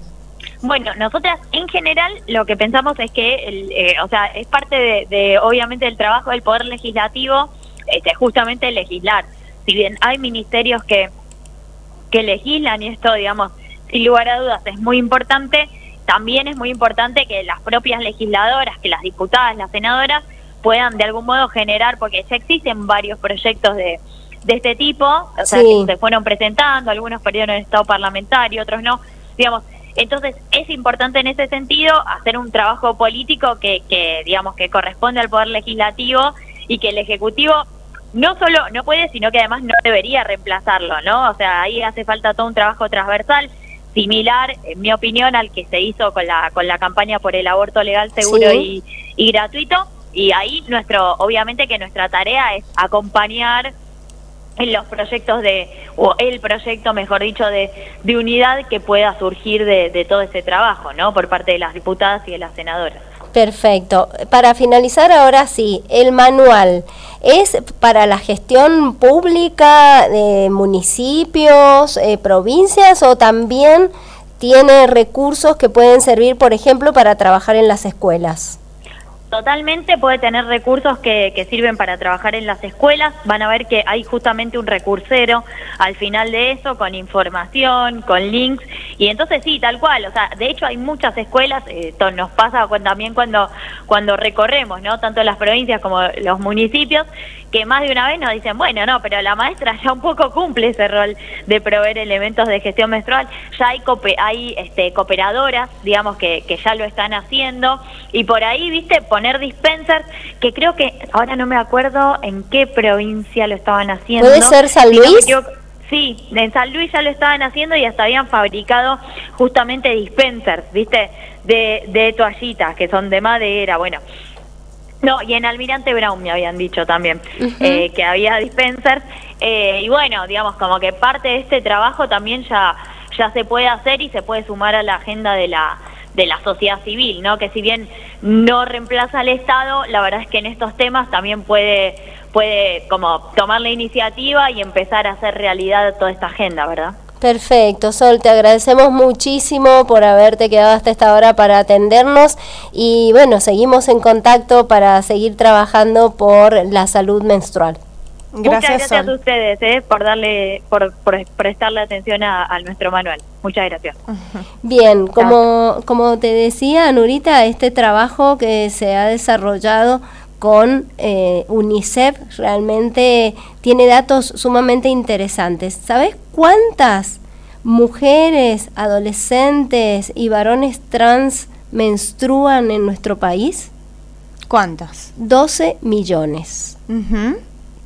Bueno, nosotras en general lo que pensamos es que, el, eh, o sea, es parte de, obviamente del trabajo del poder legislativo, este, justamente legislar. Si bien hay ministerios que que legislan y esto, digamos, sin lugar a dudas es muy importante, también es muy importante que las propias legisladoras, que las diputadas, las senadoras puedan de algún modo generar, porque ya existen varios proyectos de, de este tipo, o sea, que se fueron presentando, algunos perdieron el estado parlamentario, otros no, digamos, entonces, es importante en ese sentido hacer un trabajo político que, que, digamos, que corresponde al Poder Legislativo y que el Ejecutivo no solo no puede, sino que además no debería reemplazarlo, ¿no? O sea, ahí hace falta todo un trabajo transversal similar, en mi opinión, al que se hizo con la con la campaña por el aborto legal, seguro y, y gratuito. Y ahí nuestro, obviamente que nuestra tarea es acompañar en los proyectos de, o el proyecto, mejor dicho, de, de unidad que pueda surgir de, de, todo ese trabajo, ¿no? Por parte de las diputadas y de las senadoras. Perfecto. Para finalizar, ahora sí, el manual es para la gestión pública de municipios, eh, provincias o también tiene recursos que pueden servir, por ejemplo, para trabajar en las escuelas. Totalmente puede tener recursos que, que, sirven para trabajar en las escuelas. Van a ver que hay justamente un recursero al final de eso, con información, con links. Y entonces sí, tal cual. O sea, de hecho hay muchas escuelas, esto nos pasa también cuando, cuando recorremos, ¿no? Tanto las provincias como los municipios, que más de una vez nos dicen, bueno, no, pero la maestra ya un poco cumple ese rol de proveer elementos de gestión menstrual. Ya hay, hay este, cooperadoras, digamos, que, que ya lo están haciendo. Y por ahí, viste, poner dispensers, que creo que ahora no me acuerdo en qué provincia lo estaban haciendo. ¿Puede ser San Luis? sí, en San Luis ya lo estaban haciendo y hasta habían fabricado justamente dispensers, ¿viste? De, de toallitas que son de madera, bueno. No, y en Almirante Brown me habían dicho también eh, que había dispensers. Eh, y bueno, digamos, como que parte de este trabajo también ya, ya se puede hacer y se puede sumar a la agenda de la de la sociedad civil, ¿no? Que si bien no reemplaza al Estado, la verdad es que en estos temas también puede puede como tomar la iniciativa y empezar a hacer realidad toda esta agenda, ¿verdad? Perfecto, Sol, te agradecemos muchísimo por haberte quedado hasta esta hora para atendernos y bueno, seguimos en contacto para seguir trabajando por la salud menstrual. Gracias, Muchas gracias a ustedes eh, por darle, por, prestarle atención a, nuestro manual. Muchas gracias. Bien, como, como te decía, Nurita, este trabajo que se ha desarrollado con eh, UNICEF realmente tiene datos sumamente interesantes. ¿Sabes cuántas mujeres, adolescentes y varones trans menstruan en nuestro país? ¿Cuántos? 12 millones.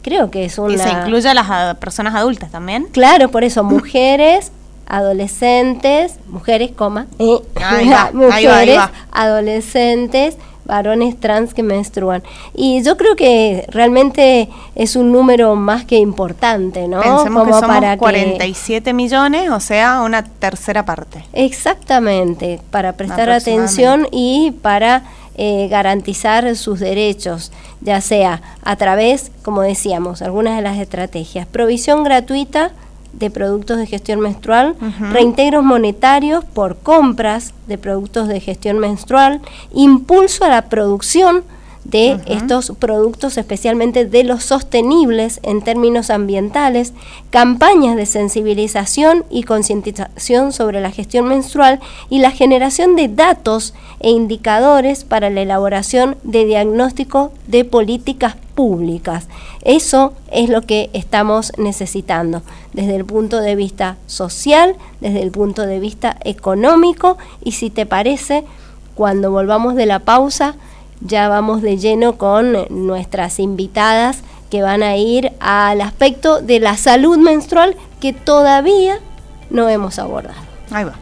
Creo que es una... Y se incluye a las personas adultas también. Claro, por eso mujeres, adolescentes, mujeres, coma, eh, Ahí va, ahí mujeres, va, ahí va. adolescentes, varones trans que menstruan. Y yo creo que realmente es un número más que importante, ¿no? Pensemos que Como somos para que- 47 millones, o sea, una tercera parte. Exactamente, para prestar atención y para eh, garantizar sus derechos, ya sea a través, como decíamos, algunas de las estrategias, provisión gratuita de productos de gestión menstrual, reintegros monetarios por compras de productos de gestión menstrual, impulso a la producción de estos productos, especialmente de los sostenibles en términos ambientales, campañas de sensibilización y concientización sobre la gestión menstrual y la generación de datos e indicadores para la elaboración de diagnóstico de políticas públicas. Eso es lo que estamos necesitando desde el punto de vista social, desde el punto de vista económico y si te parece, cuando volvamos de la pausa, ya vamos de lleno con nuestras invitadas que van a ir al aspecto de la salud menstrual que todavía no hemos abordado. Ahí va.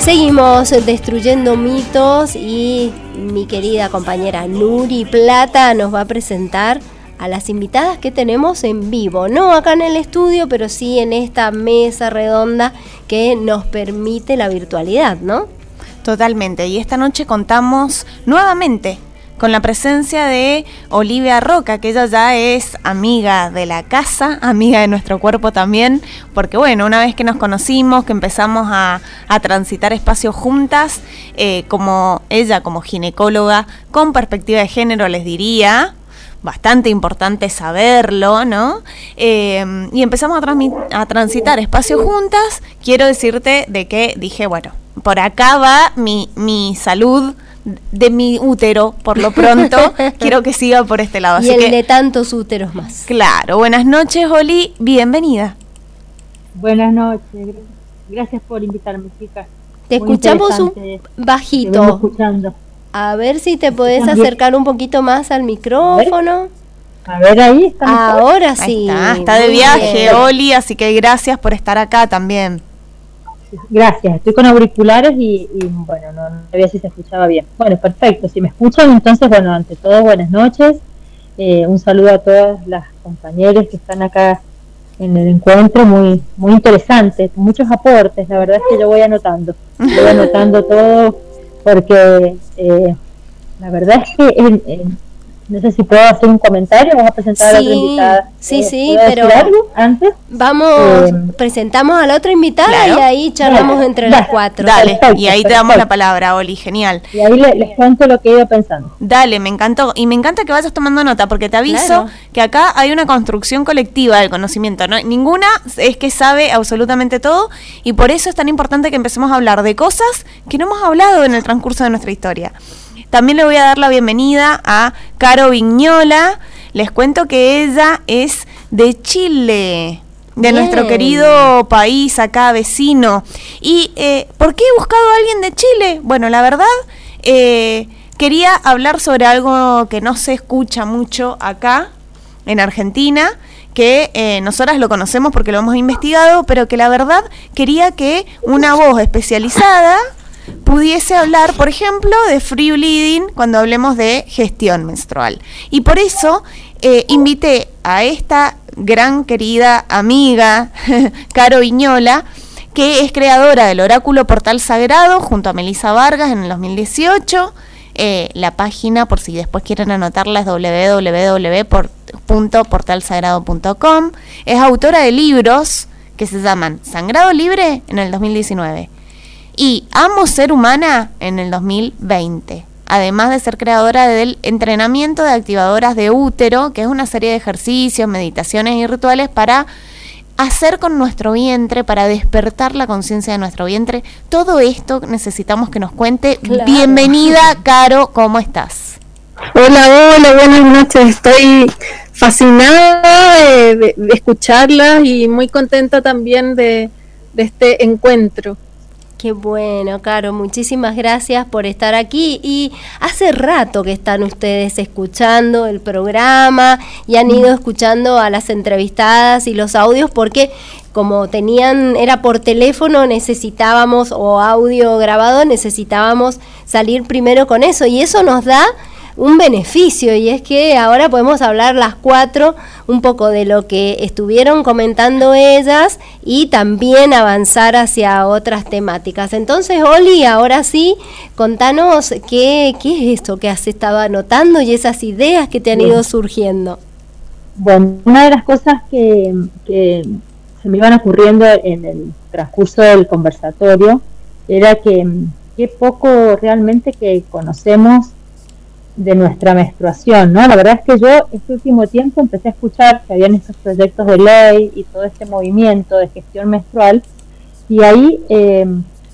Seguimos destruyendo mitos y mi querida compañera Nuri Plata nos va a presentar a las invitadas que tenemos en vivo, no acá en el estudio, pero sí en esta mesa redonda que nos permite la virtualidad, ¿no? Totalmente. Y esta noche contamos nuevamente con la presencia de Olivia Roca, que ella ya es amiga de la casa, amiga de nuestro cuerpo también, porque bueno, una vez que nos conocimos, que empezamos a, a transitar espacios juntas, eh, como ella como ginecóloga, con perspectiva de género les diría, bastante importante saberlo, ¿no? Eh, y empezamos a, a transitar espacios juntas. Quiero decirte de que dije, bueno, por acá va mi, mi salud de mi útero, por lo pronto. Quiero que siga por este lado. y Así el que, de tantos úteros más. claro, buenas noches, Oli, bienvenida. Buenas noches, gra- gracias por invitarme, chicas. Te Muy escuchamos un bajito. escuchando. A ver si te podés acercar un poquito más al micrófono. A ver ahí, ¿está? Ahora Ahí sí. está, está de viaje. Oli, así que gracias por estar acá también. Gracias, estoy con auriculares y, y, bueno, no, sabía si se escuchaba bien. Bueno, perfecto, si me escuchan, entonces, bueno, ante todo, buenas noches. Eh, un saludo a todas las compañeras que están acá en el encuentro, muy muy interesante, muchos aportes, la verdad es que yo voy anotando, voy anotando todo porque eh, la verdad es que en- en- no sé si puedo hacer un comentario, vamos a presentar a la otra Sí, invitada. sí, ¿Puedo- sí, pero- decir algo antes? Vamos, Eh, presentamos a la otra invitada claro. y ahí charlamos Dale, entre dale, las cuatro. Dale, perfecto, y ahí te damos la palabra, Oli, genial. Y ahí le- les cuento lo que he ido pensando. Dale, me encantó. Y me encanta que vayas tomando nota, porque te aviso Claro. que acá hay una construcción colectiva del conocimiento. ¿no? Ninguna es que sabe absolutamente todo, y por eso es tan importante que empecemos a hablar de cosas que no hemos hablado en el transcurso de nuestra historia. También le voy a dar la bienvenida a Caro Viñola. Les cuento que ella es de Chile, de Bien. nuestro querido país acá vecino. ¿Y eh, por qué he buscado a alguien de Chile? Bueno, la verdad, eh, quería hablar sobre algo que no se escucha mucho acá, en Argentina, que eh, nosotras lo conocemos porque lo hemos investigado, pero que la verdad quería que una voz especializada pudiese hablar, por ejemplo, de free bleeding cuando hablemos de gestión menstrual. Y por eso eh, invité a esta gran querida amiga, Caro Viñola, que es creadora del Oráculo Portal Sagrado junto a Melissa Vargas en el 2018. Eh, la página, por si después quieren anotarla, es www.portalsagrado.com. Es autora de libros que se llaman Sangrado Libre en el 2019 y Amo Ser Humana en el 2020. Además de ser creadora del entrenamiento de activadoras de útero, que es una serie de ejercicios, meditaciones y rituales para hacer con nuestro vientre, para despertar la conciencia de nuestro vientre. Todo esto necesitamos que nos cuente. Claro. Bienvenida, Caro, ¿cómo estás? Hola, hola, buenas noches. Estoy fascinada de, escucharlas y muy contenta también de, de este encuentro. Qué bueno, Caro, muchísimas gracias por estar aquí. Y hace rato que están ustedes escuchando el programa y han ido escuchando a las entrevistadas y los audios porque como tenían, era por teléfono, necesitábamos, o audio grabado, necesitábamos salir primero con eso. Y eso nos da un beneficio y es que ahora podemos hablar las cuatro un poco de lo que estuvieron comentando ellas y también avanzar hacia otras temáticas. Entonces, Oli, ahora sí, contanos qué, qué es esto que has estado anotando y esas ideas que te han ido surgiendo. Bueno, una de las cosas que, que se me iban ocurriendo en el transcurso del conversatorio era que qué poco realmente que conocemos de nuestra menstruación, ¿no? La verdad es que yo este último tiempo empecé a escuchar que habían estos proyectos de ley y todo este movimiento de gestión menstrual y ahí eh,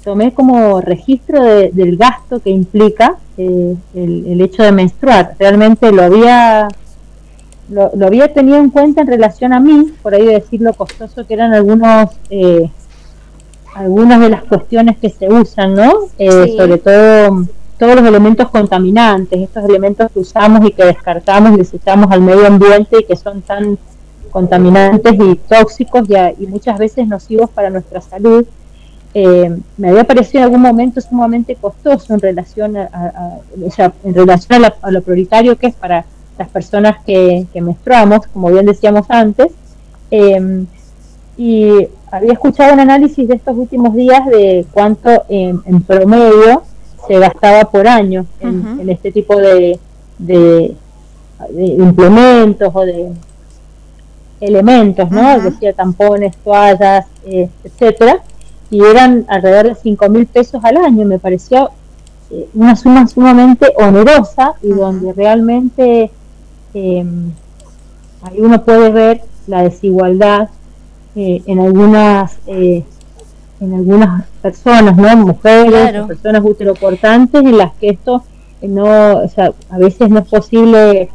tomé como registro del gasto que implica eh, el, hecho de menstruar. Realmente lo había lo, había tenido en cuenta en relación a mí, por ahí decir lo costoso que eran algunos eh, algunas de las cuestiones que se usan, ¿no? Sobre todo todos los elementos contaminantes, estos elementos que usamos y que descartamos y desechamos al medio ambiente y que son tan contaminantes y tóxicos y, muchas veces nocivos para nuestra salud, eh, me había parecido en algún momento sumamente costoso en relación a, en relación a, lo prioritario que es para las personas que, menstruamos, como bien decíamos antes, eh, y había escuchado un análisis de estos últimos días de cuánto en promedio se gastaba por año en, este tipo de, de, implementos o de elementos, ¿no? Decía tampones, toallas, eh, etcétera, y eran alrededor de 5 mil pesos al año. Me pareció eh, una suma sumamente onerosa y donde realmente eh, ahí uno puede ver la desigualdad eh, en algunas en algunas personas, ¿no? Mujeres, personas uteroportantes en las que esto no, o sea, a veces no es posible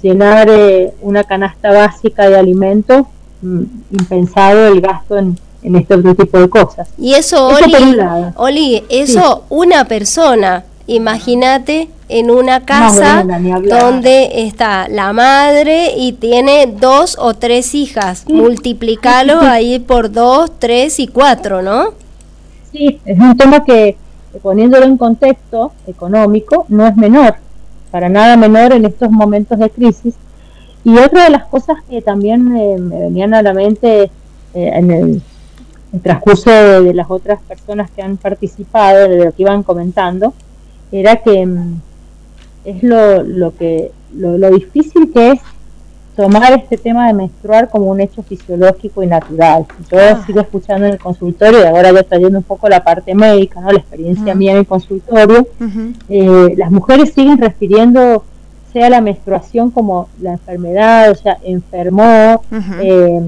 llenar eh, una canasta básica de alimentos, mm, impensado el gasto en, en este otro tipo de cosas. Y eso, Oli, Oli, eso una persona, imagínate en una casa donde está la madre y tiene dos o tres hijas. Multiplicalo ahí por dos, tres y cuatro, ¿no? Sí, es un tema que poniéndolo en contexto económico no es menor, para nada menor en estos momentos de crisis. Y otra de las cosas que también eh, me venían a la mente eh, en el, transcurso de, las otras personas que han participado, de lo que iban comentando, era que mm, es lo, lo que lo, lo, difícil que es tomar este tema de menstruar como un hecho fisiológico y natural. Yo ah. sigo escuchando en el consultorio y ahora ya trayendo un poco la parte médica, ¿no? la experiencia mía en el consultorio, eh, las mujeres siguen refiriendo sea la menstruación como la enfermedad, o sea, enfermó, eh,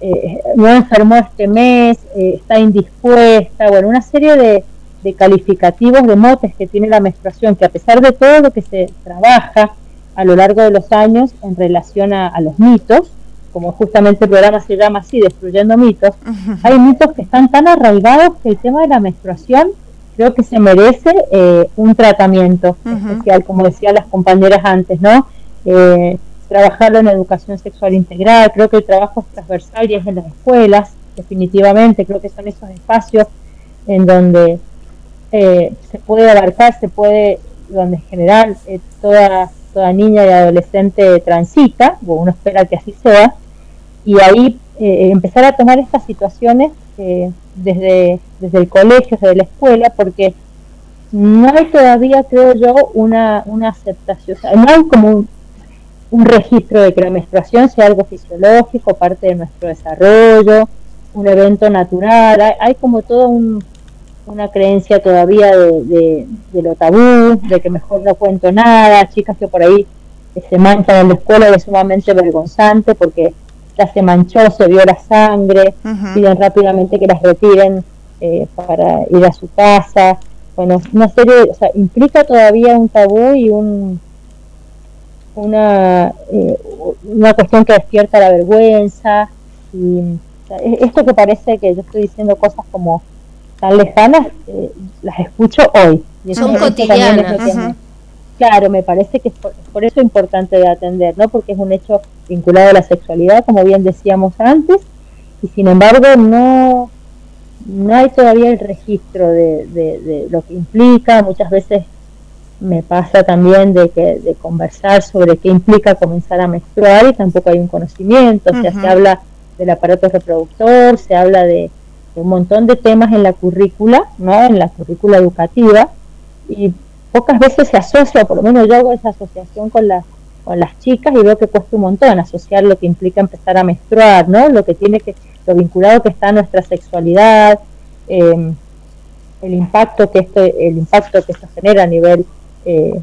eh, no enfermó este mes, está indispuesta, bueno, una serie de, de calificativos de motes que tiene la menstruación, que a pesar de todo lo que se trabaja a lo largo de los años en relación a, los mitos, como justamente el programa se llama así, Destruyendo mitos, hay mitos que están tan arraigados que el tema de la menstruación creo que se merece eh, un tratamiento especial, como decían las compañeras antes, ¿no? Eh, trabajarlo en educación sexual integral, creo que el trabajo es transversal y es en las escuelas, definitivamente, creo que son esos espacios en donde eh, se puede abarcar, se puede, donde en general eh, toda, toda niña y adolescente transita, o uno espera que así sea, y ahí eh, empezar a tomar estas situaciones desde, desde el colegio, desde la escuela, porque no hay todavía, creo yo, una, una aceptación, o sea, no hay como un, un registro de que la menstruación sea algo fisiológico, parte de nuestro desarrollo, un evento natural, hay como todo un, una creencia todavía de, de, lo tabú, de que mejor no cuento nada, chicas que por ahí se manchan en la escuela es sumamente vergonzante porque ya se manchó, se vio la sangre, piden rápidamente que las retiren eh, para ir a su casa. Bueno, una serie, o sea, implica todavía un tabú y un una, eh, una cuestión que despierta la vergüenza. Y esto que parece que yo estoy diciendo cosas como tan lejanas, eh, las escucho hoy. Y Son cotidianas. claro, me parece que es por, eso importante de atender, ¿no? Porque es un hecho vinculado a la sexualidad, como bien decíamos antes, y sin embargo no, no hay todavía el registro de, de lo que implica. Muchas veces me pasa también de que de conversar sobre qué implica comenzar a menstruar y tampoco hay un conocimiento, o sea, se habla del aparato reproductor, se habla de, un montón de temas en la currícula, ¿no? En la currícula educativa y pocas veces se asocia, por lo menos yo hago esa asociación con las con las chicas y veo que cuesta un montón asociar lo que implica empezar a menstruar, ¿no? Lo que tiene que lo vinculado que está a nuestra sexualidad, eh, el impacto que este el impacto que esto genera a nivel eh,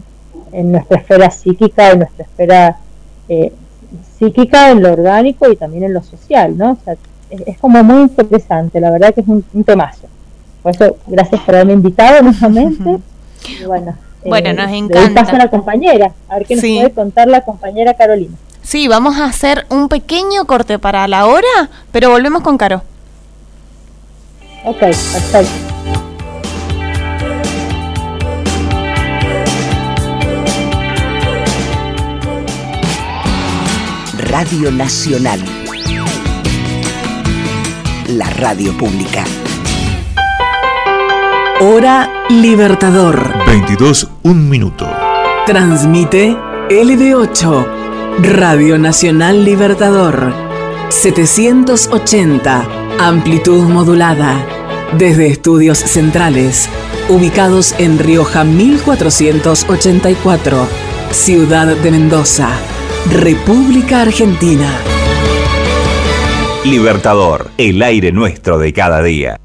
en nuestra esfera psíquica, en nuestra esfera eh, psíquica, en lo orgánico y también en lo social, ¿no? O sea, es, como muy interesante, la verdad que es un, temazo. Por eso, gracias por haberme invitado nuevamente. bueno, bueno, eh, nos encanta. Paso a la compañera, a ver qué nos puede contar la compañera Carolina. Sí, vamos a hacer un pequeño corte para la hora, pero volvemos con Caro. Ok, perfecto. Radio Nacional. La radio pública. Hora Libertador. 22, un minuto. Transmite LD8, Radio Nacional Libertador. 780, amplitud modulada. Desde estudios centrales, ubicados en Rioja 1484, Ciudad de Mendoza. República Argentina. Libertador, el aire nuestro de cada día.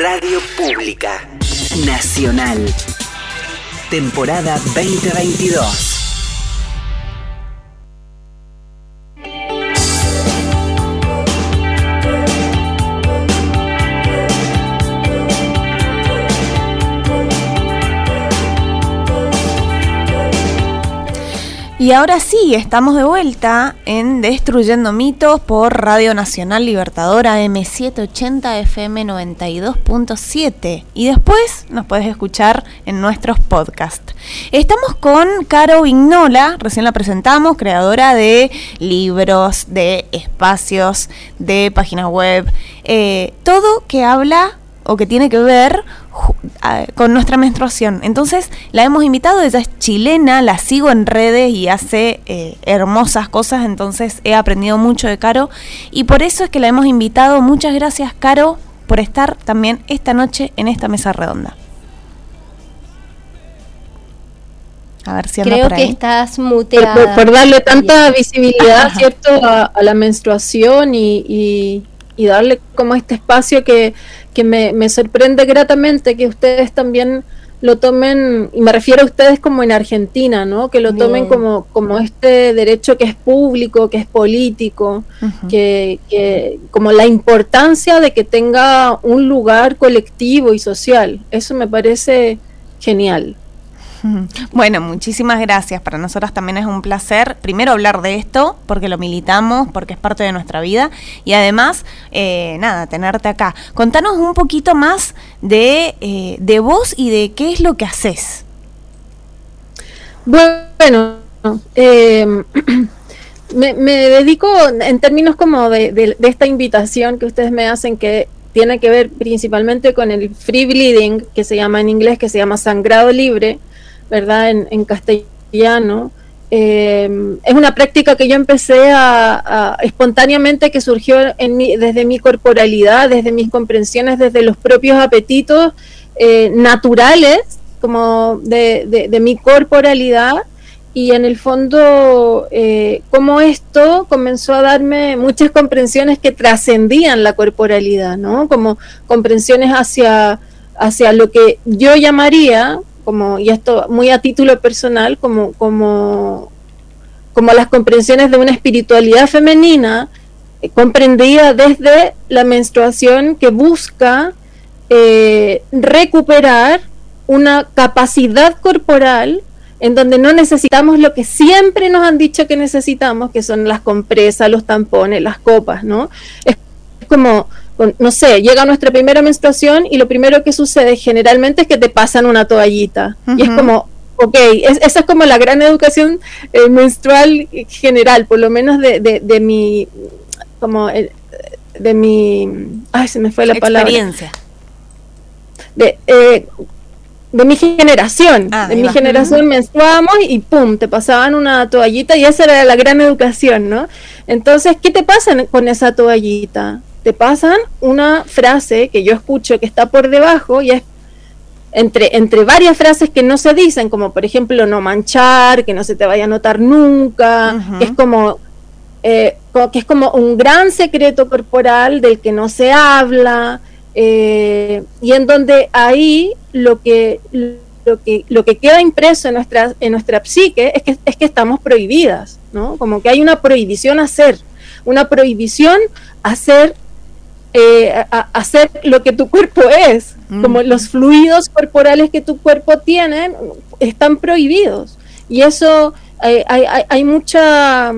Radio Pública Nacional. Temporada 2022. Y ahora sí, estamos de vuelta en Destruyendo Mitos por Radio Nacional Libertadora M780 FM 92.7. Y después nos puedes escuchar en nuestros podcasts. Estamos con Caro Vignola, recién la presentamos, creadora de libros, de espacios, de páginas web, eh, todo que habla o que tiene que ver con nuestra menstruación. Entonces la hemos invitado, ella es chilena, la sigo en redes y hace eh, hermosas cosas, entonces he aprendido mucho de Caro y por eso es que la hemos invitado. Muchas gracias Caro por estar también esta noche en esta mesa redonda. A ver si anda Creo que estás muteada. Por, darle tanta visibilidad, ¿cierto?, a, la menstruación y, y darle como este espacio que, que me, me, sorprende gratamente que ustedes también lo tomen, y me refiero a ustedes como en Argentina, ¿no? Que lo tomen como, como este derecho que es público, que es político, que, que como la importancia de que tenga un lugar colectivo y social. Eso me parece genial. Bueno, muchísimas gracias. Para nosotras también es un placer, primero hablar de esto, porque lo militamos, porque es parte de nuestra vida, y además, eh, nada, tenerte acá. Contanos un poquito más de, eh, de vos y de qué es lo que haces. Bueno, em, me, dedico en términos como de, de esta invitación que ustedes me hacen, que tiene que ver principalmente con el free bleeding, que se llama en inglés, que se llama sangrado libre, ¿verdad? En, castellano. Eh, es una práctica que yo empecé a, espontáneamente que surgió en desde mi corporalidad, desde mis comprensiones, desde los propios apetitos eh, naturales, como de, mi corporalidad, y en el fondo eh, como esto comenzó a darme muchas comprensiones que trascendían la corporalidad, ¿no? Como comprensiones hacia, hacia lo que yo llamaría como, y esto muy a título personal, como, como, como las comprensiones de una espiritualidad femenina eh, comprendida desde la menstruación que busca eh, recuperar una capacidad corporal en donde no necesitamos lo que siempre nos han dicho que necesitamos, que son las compresas, los tampones, las copas, ¿no? Es como, no sé, llega nuestra primera menstruación y lo primero que sucede generalmente es que te pasan una toallita. Y es como, ok, esa es como la gran educación eh, menstrual general, por lo menos de, de, mi, como, eh, de mi, ay, se me fue la palabra. Experiencia. De, eh, de mi generación. Ah, de mi generación menstruamos y pum, te pasaban una toallita y esa era la gran educación, ¿no? Entonces, ¿qué te pasa con esa toallita? Te pasan una frase que yo escucho que está por debajo y es entre, entre varias frases que no se dicen, como por ejemplo no manchar, que no se te vaya a notar nunca, que es como eh, que es como un gran secreto corporal del que no se habla, eh, y en donde ahí lo que, lo que, lo que queda impreso en nuestra, en nuestra psique es que, es que estamos prohibidas, ¿no? Como que hay una prohibición a hacer, una prohibición a hacer, eh, a, hacer lo que tu cuerpo es, mm. como los fluidos corporales que tu cuerpo tiene están prohibidos. Y eso hay, hay, hay mucha,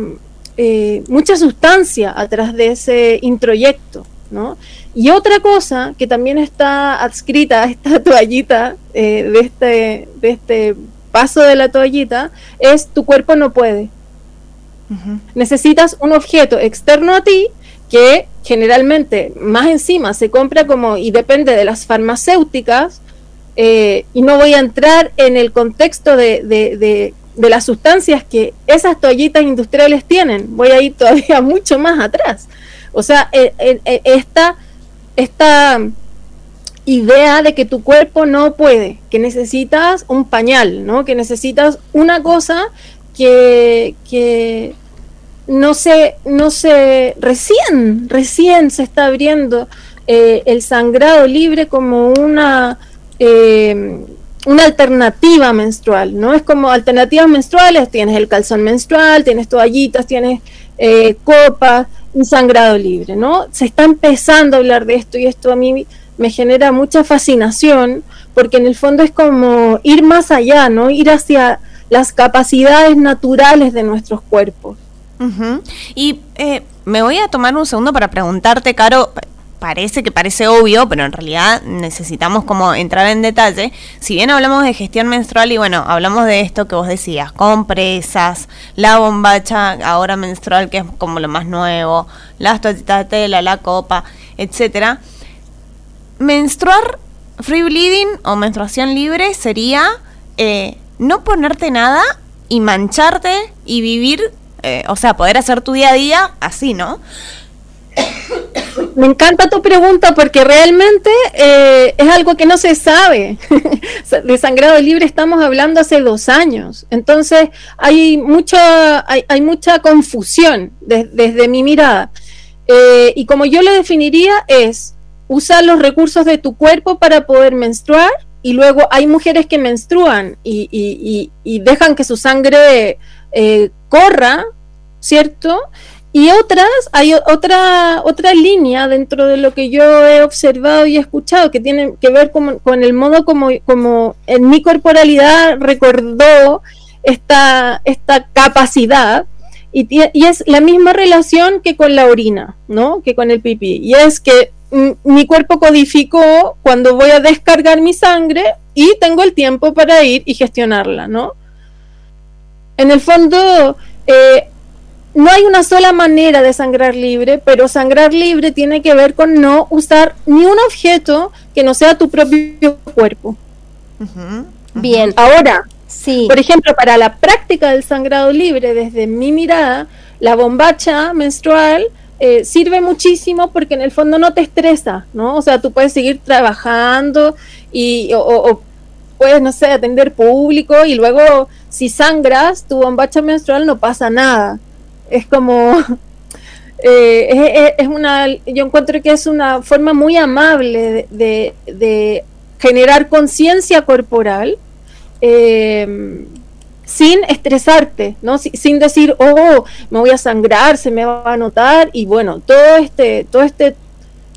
eh, mucha sustancia atrás de ese introyecto, ¿no? Y otra cosa que también está adscrita a esta toallita, eh, de, este, de este paso de la toallita, es tu cuerpo no puede. Necesitas un objeto externo a ti que generalmente más encima se compra como y depende de las farmacéuticas eh, y no voy a entrar en el contexto de, de, de, las sustancias que esas toallitas industriales tienen, voy a ir todavía mucho más atrás. O sea, eh, esta esta idea de que tu cuerpo no puede, que necesitas un pañal, ¿no? Que necesitas una cosa que, que no sé, no sé, recién, recién se está abriendo eh, el sangrado libre como una, eh, una alternativa menstrual, ¿no? Es como alternativas menstruales, tienes el calzón menstrual, tienes toallitas, tienes eh, copas, un sangrado libre, ¿no? Se está empezando a hablar de esto y esto a mí me genera mucha fascinación porque en el fondo es como ir más allá, ¿no? Ir hacia las capacidades naturales de nuestros cuerpos. Y eh, me voy a tomar un segundo para preguntarte, Caro, parece que parece obvio, pero en realidad necesitamos como entrar en detalle. Si bien hablamos de gestión menstrual y bueno, hablamos de esto que vos decías, compresas, la bombacha ahora menstrual que es como lo más nuevo, las toallitas de tela, la copa, etcétera. Menstruar free bleeding o menstruación libre sería eh, no ponerte nada y mancharte y vivir, eh, o sea, poder hacer tu día a día así, ¿no? Me encanta tu pregunta porque realmente eh, es algo que no se sabe. de sangrado libre estamos hablando hace dos años. Entonces hay mucha, hay, mucha confusión desde mi mirada. Eh, y como yo lo definiría es usar los recursos de tu cuerpo para poder menstruar y luego hay mujeres que menstruan y, dejan que su sangre corra, ¿cierto? Y otras, hay otra, otra línea dentro de lo que yo he observado y escuchado que tiene que ver con, el modo como, como en mi corporalidad recordó esta, esta capacidad y, y, es la misma relación que con la orina, ¿no? Que con el pipí. Y es que mi cuerpo codificó cuando voy a descargar mi sangre y tengo el tiempo para ir y gestionarla, ¿no? En el fondo, eh, no hay una sola manera de sangrar libre, pero sangrar libre tiene que ver con no usar ni un objeto que no sea tu propio cuerpo. Bien. Ahora, sí. por ejemplo, para la práctica del sangrado libre, desde mi mirada, la bombacha menstrual eh, sirve muchísimo porque en el fondo no te estresa, ¿no? O sea, tú puedes seguir trabajando y, o puedes, no sé, atender público y luego si sangras tu bombacha menstrual no pasa nada es como eh, es, una yo encuentro que es una forma muy amable de, generar conciencia corporal em, sin estresarte, ¿no? sin decir, oh, me voy a sangrar, se me va a notar, y bueno, todo este, todo este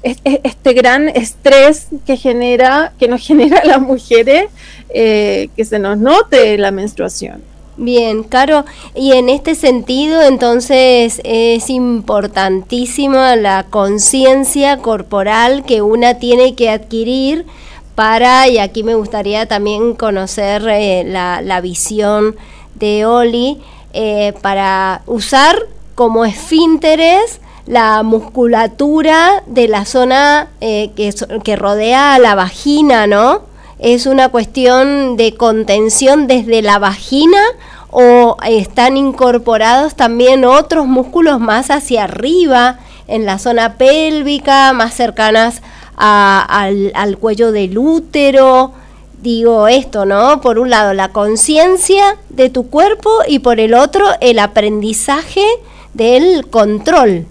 este gran estrés que genera, que nos genera las mujeres, eh, que se nos note la menstruación. Bien, Caro, y en este sentido entonces es importantísima la conciencia corporal que una tiene que adquirir para, y aquí me gustaría también conocer eh, la, la, visión de Oli, eh, para usar como esfínteres la musculatura de la zona eh, que, que rodea a la vagina, ¿no? ¿Es una cuestión de contención desde la vagina o están incorporados también otros músculos más hacia arriba, en la zona pélvica, más cercanas al, al cuello del útero? digo esto, ¿no? Por un lado, la conciencia de tu cuerpo y por el otro, el aprendizaje del control.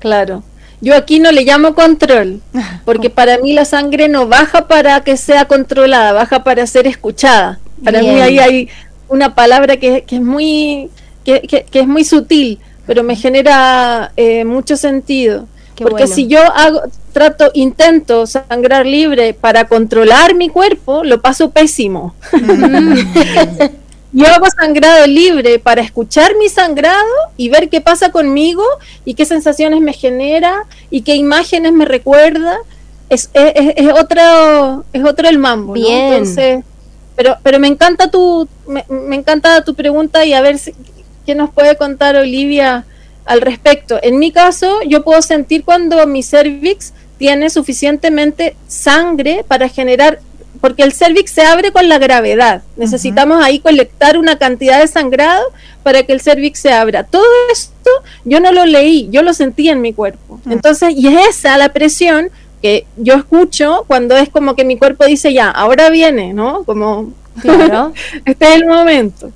Claro. Yo aquí no le llamo control, porque para mí la sangre no baja para que sea controlada, baja para ser escuchada. Para mí ahí hay una palabra que, es muy que, que, es muy sutil, pero me genera eh, mucho sentido. porque si yo hago, trato, intento sangrar libre para controlar mi cuerpo, lo paso pésimo. Mm. Yo hago sangrado libre para escuchar mi sangrado y ver qué pasa conmigo y qué sensaciones me genera y qué imágenes me recuerda. Es, es, otro es otro el mambo, Bien. pero pero me encanta tu me, encanta tu pregunta y a ver qué nos puede contar Olivia al respecto. En mi caso, yo puedo sentir cuando mi cervix tiene suficientemente sangre para generar porque el cervix se abre con la gravedad. Necesitamos ahí colectar una cantidad de sangrado para que el cervix se abra. Todo esto yo no lo leí, yo lo sentí en mi cuerpo. Entonces, y es esa la presión que yo escucho cuando es como que mi cuerpo dice ya, ahora viene, ¿no? Como, claro. este es el momento.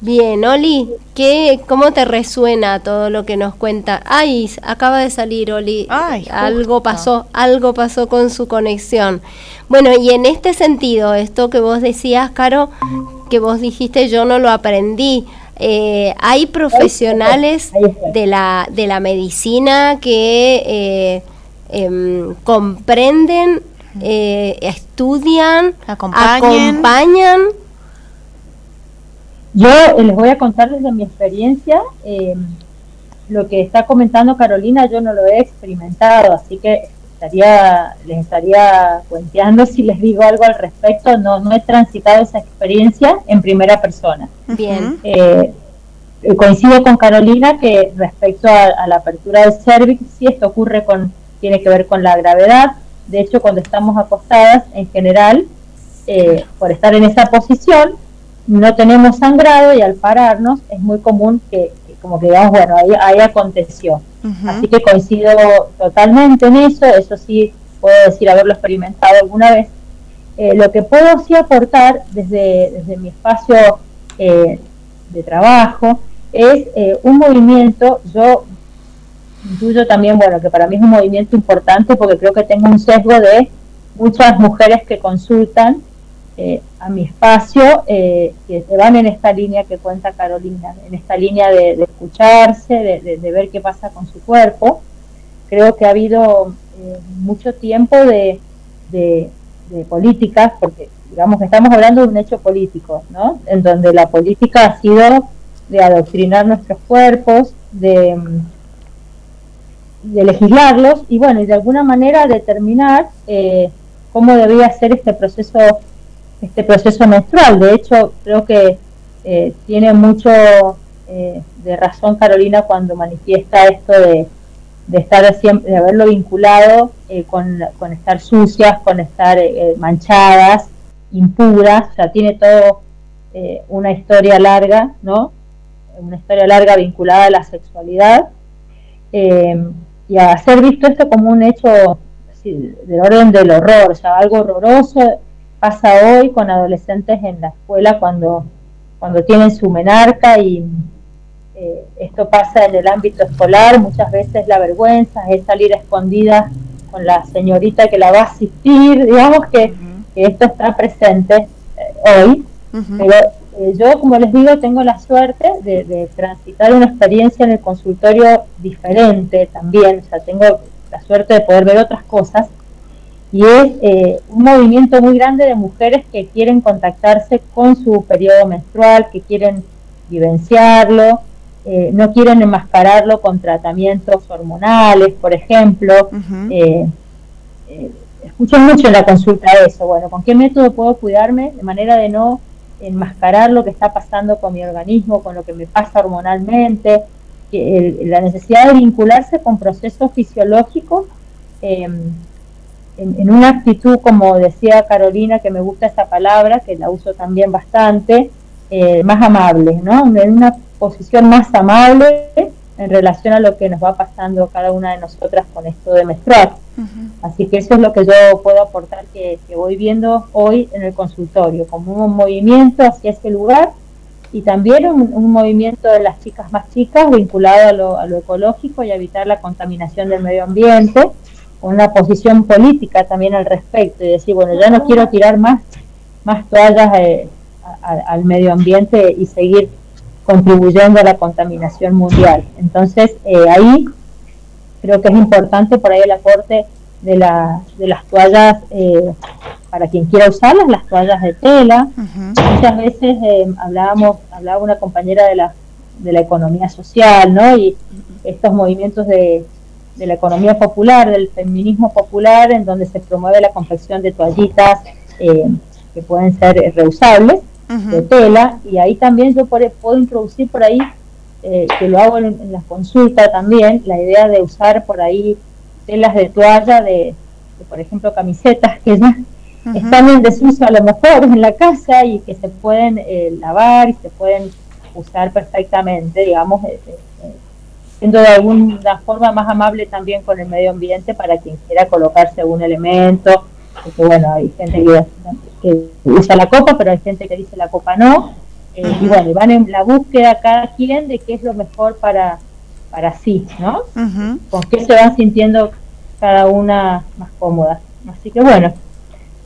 Bien, Oli, ¿qué, ¿cómo te resuena todo lo que nos cuenta? Ay, acaba de salir Oli, algo pasó, algo pasó con su conexión. Bueno, y en este sentido, esto que vos decías, Caro, que vos dijiste yo no lo aprendí, eh, hay profesionales de la, de la medicina que eh, em, comprenden, eh, estudian, acompañan yo eh, les voy a contar desde mi experiencia, eh, lo que está comentando Carolina yo no lo he experimentado, así que estaría, les estaría cuenteando si les digo algo al respecto, no, no he transitado esa experiencia en primera persona. Bien. Eh, coincido con Carolina que respecto a, la apertura del cervix, sí esto ocurre con, tiene que ver con la gravedad, de hecho cuando estamos acostadas en general, por estar en esa posición, no tenemos sangrado y al pararnos es muy común que, como que digamos, bueno, ahí, ahí aconteció. Así que coincido totalmente en eso, eso sí puedo decir haberlo experimentado alguna vez. Eh, lo que puedo sí aportar desde, desde mi espacio eh, de trabajo es eh, un movimiento, yo intuyo también, bueno, que para mí es un movimiento importante porque creo que tengo un sesgo de muchas mujeres que consultan eh, a mi espacio eh, que se van en esta línea que cuenta Carolina, en esta línea de, escucharse, de, ver qué pasa con su cuerpo. Creo que ha habido eh, mucho tiempo de, políticas, porque digamos que estamos hablando de un hecho político, ¿no? En donde la política ha sido de adoctrinar nuestros cuerpos, de, de legislarlos y bueno, y de alguna manera determinar cómo debía ser este proceso este proceso menstrual. De hecho, creo que eh, tiene mucho eh, de razón Carolina cuando manifiesta esto de, de estar siempre, de haberlo vinculado eh, con, con, estar sucias, con estar manchadas, impuras, o sea, tiene todo una historia larga, ¿no? Una historia larga vinculada a la sexualidad. y a ser visto esto como un hecho del orden del horror, o sea, algo horroroso, pasa hoy con adolescentes en la escuela cuando, cuando tienen su menarca y eh, esto pasa en el ámbito escolar, muchas veces la vergüenza es salir escondida con la señorita que la va a asistir, digamos que, esto está presente eh, hoy, pero eh, yo, como les digo, tengo la suerte de, transitar una experiencia en el consultorio diferente también, o sea, tengo la suerte de poder ver otras cosas, y es eh, un movimiento muy grande de mujeres que quieren contactarse con su periodo menstrual, que quieren vivenciarlo, eh, no quieren enmascararlo con tratamientos hormonales, por ejemplo. escucho mucho en la consulta eso, bueno, ¿con qué método puedo cuidarme de manera de no enmascarar lo que está pasando con mi organismo, con lo que me pasa hormonalmente, la necesidad de vincularse con procesos fisiológicos em, en, una actitud, como decía Carolina, que me gusta esa palabra, que la uso también bastante, eh, más amable, ¿no? En una posición más amable en relación a lo que nos va pasando cada una de nosotras con esto de menstruar. Así que eso es lo que yo puedo aportar que, voy viendo hoy en el consultorio, como un movimiento hacia ese lugar y también un, movimiento de las chicas más chicas vinculado a lo, a lo, ecológico y a evitar la contaminación del medio ambiente, una posición política también al respecto y decir, bueno, ya no quiero tirar más, más toallas eh, al medio ambiente y seguir contribuyendo a la contaminación mundial. Entonces, eh, ahí creo que es importante por ahí el aporte de, la, de las toallas, eh, para quien quiera usarlas, las toallas de tela. Muchas veces eh, hablábamos, hablaba una compañera de la, de la economía social, ¿no? Y estos movimientos de, de la economía popular, del feminismo popular, en donde se promueve la confección de toallitas que pueden ser reusables de tela. Y ahí también yo puedo introducir por ahí, eh, que lo hago en, la consulta también, la idea de usar por ahí telas de toalla de, por ejemplo, camisetas que ya están en desuso a lo mejor en la casa y que se pueden eh, lavar y se pueden usar perfectamente, digamos, eh, siendo de alguna forma más amable también con el medio ambiente para quien quiera colocarse algún elemento, porque bueno, hay gente que que usa la copa, pero hay gente que dice la copa no. Eh, y bueno, van en la búsqueda cada quien de qué es lo mejor para, para sí, ¿no? Con qué se van sintiendo cada una más cómoda. Así que bueno,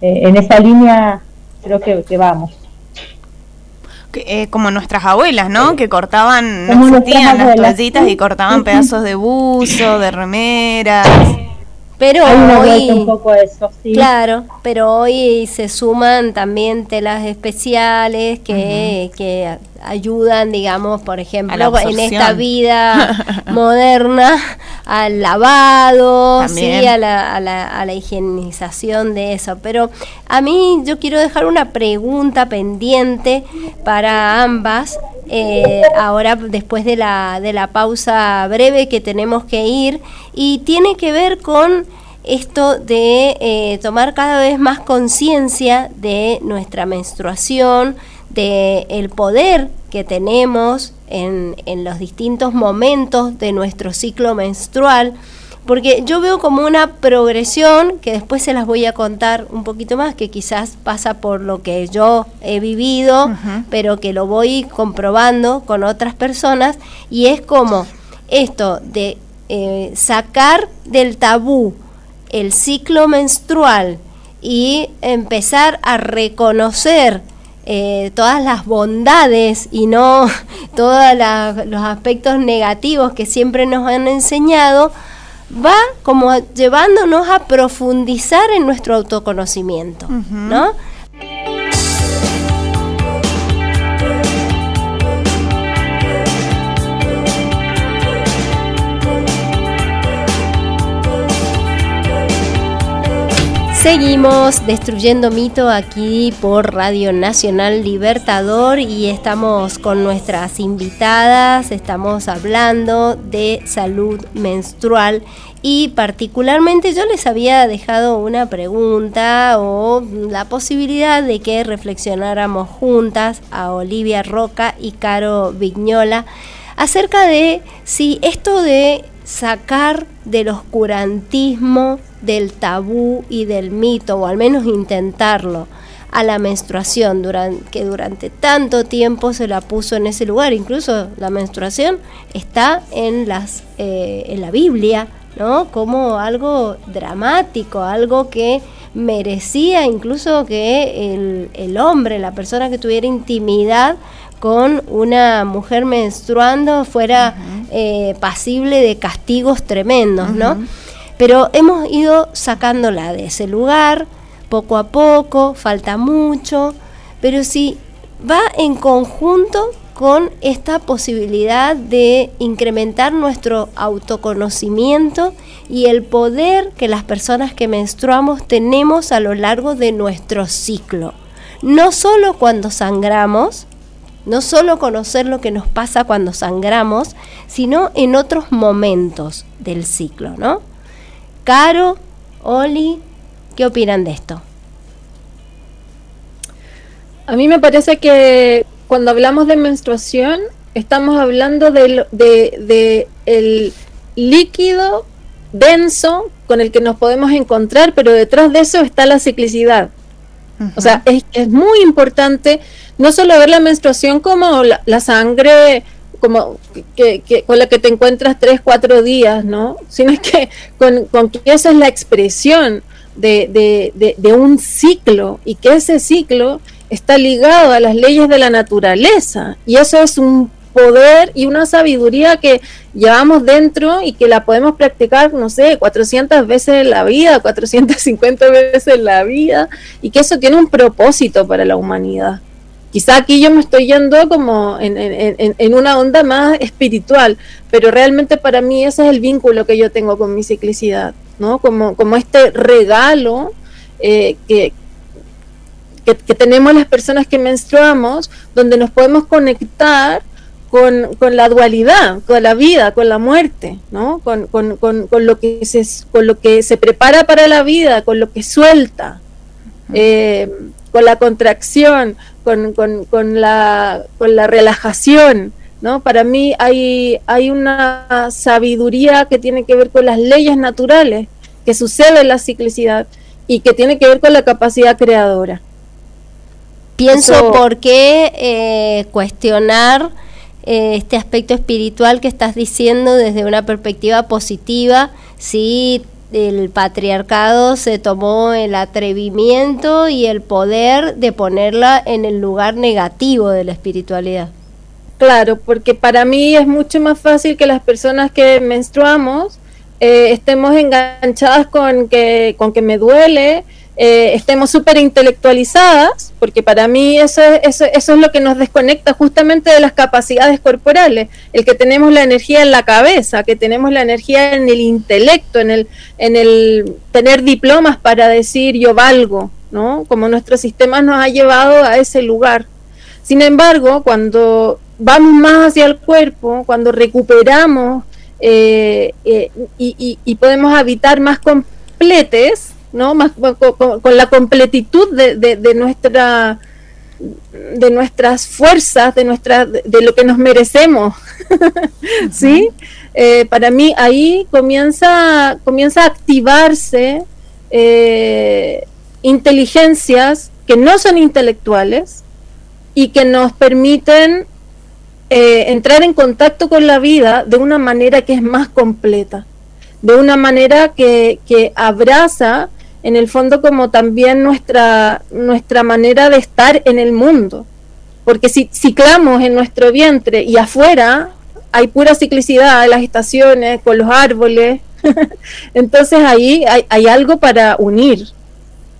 eh, en esa línea creo que, que vamos. Eh, como nuestras abuelas, ¿no? Que cortaban, no existían las toallitas y cortaban pedazos de buzo, de remeras. Pero hoy, Claro, pero hoy se suman también telas especiales que, que ayudan, digamos, por ejemplo, en esta vida moderna al lavado, ¿sí? a, la, a, la, a la higienización de eso. Pero a mí yo quiero dejar una pregunta pendiente para ambas. Eh, ahora después de la, de la pausa breve que tenemos que ir y tiene que ver con esto de eh, tomar cada vez más conciencia de nuestra menstruación, de el poder que tenemos en, en los distintos momentos de nuestro ciclo menstrual, porque yo veo como una progresión que después se las voy a contar un poquito más, que quizás pasa por lo que yo he vivido, pero que lo voy comprobando con otras personas, y es como esto de eh, sacar del tabú el ciclo menstrual y empezar a reconocer eh, todas las bondades y no todos los aspectos negativos que siempre nos han enseñado, va como llevándonos a profundizar en nuestro autoconocimiento, ¿no? Seguimos destruyendo mito aquí por Radio Nacional Libertador y estamos con nuestras invitadas, estamos hablando de salud menstrual y particularmente yo les había dejado una pregunta o la posibilidad de que reflexionáramos juntas a Olivia Roca y Caro Vignola acerca de si esto de sacar del oscurantismo, del tabú y del mito, o al menos intentarlo, a la menstruación, durante, que durante tanto tiempo se la puso en ese lugar. Incluso la menstruación está en, las, eh, en la Biblia, ¿no? Como algo dramático, algo que merecía incluso que el, el hombre, la persona que tuviera intimidad con una mujer menstruando fuera eh, pasible de castigos tremendos, ¿no? Pero hemos ido sacándola de ese lugar poco a poco, falta mucho, pero si va en conjunto con esta posibilidad de incrementar nuestro autoconocimiento y el poder que las personas que menstruamos tenemos a lo largo de nuestro ciclo. No solo cuando sangramos, no solo conocer lo que nos pasa cuando sangramos, sino en otros momentos del ciclo, ¿no? Caro, Oli, ¿qué opinan de esto? A mí me parece que cuando hablamos de menstruación, estamos hablando del de, el líquido denso con el que nos podemos encontrar, pero detrás de eso está la ciclicidad. O sea, es, es, muy importante no solo ver la menstruación como la, sangre como con la que te encuentras tres, cuatro días, ¿no? Sino que con, con que esa es la expresión de, de, de, un ciclo y que ese ciclo está ligado a las leyes de la naturaleza y eso es un poder y una sabiduría que llevamos dentro y que la podemos practicar, no sé, 400 veces en la vida, 450 veces en la vida y que eso tiene un propósito para la humanidad. Quizá aquí yo me estoy yendo como en, en, en, una onda más espiritual, pero realmente para mí ese es el vínculo que yo tengo con mi ciclicidad, ¿no? Como, como este regalo eh, que, que, tenemos las personas que menstruamos, donde nos podemos conectar con, la dualidad, con la vida, con la muerte, ¿no? Con, lo que se, con lo que se prepara para la vida, con lo que suelta, eh, con la contracción, con, la, con la relajación. ¿no? Para mí hay, hay una sabiduría que tiene que ver con las leyes naturales que sucede en la ciclicidad y que tiene que ver con la capacidad creadora. Pienso por qué eh, cuestionar eh, este aspecto espiritual que estás diciendo desde una perspectiva positiva, si el patriarcado se tomó el atrevimiento y el poder de ponerla en el lugar negativo de la espiritualidad. Claro, porque para mí es mucho más fácil que las personas que menstruamos eh, estemos enganchadas con que, con que me duele, eh, estemos súper intelectualizadas, porque para mí eso, eso, eso es lo que nos desconecta justamente de las capacidades corporales, el que tenemos la energía en la cabeza, que tenemos la energía en el intelecto, en el, en el tener diplomas para decir yo valgo, ¿no? Como nuestro sistema nos ha llevado a ese lugar. Sin embargo, cuando vamos más hacia el cuerpo, cuando recuperamos eh, eh, y, y podemos habitar más completes, ¿no? Más, con, la completitud de, de, nuestra de nuestras fuerzas, de nuestra, de, lo que nos merecemos, ¿sí? Eh, para mí ahí comienza, comienza a activarse eh, inteligencias que no son intelectuales y que nos permiten eh, entrar en contacto con la vida de una manera que es más completa, de una manera que, que abraza en el fondo como también nuestra, nuestra manera de estar en el mundo. Porque si ciclamos en nuestro vientre y afuera hay pura ciclicidad, las estaciones, con los árboles, entonces ahí hay, algo para unir,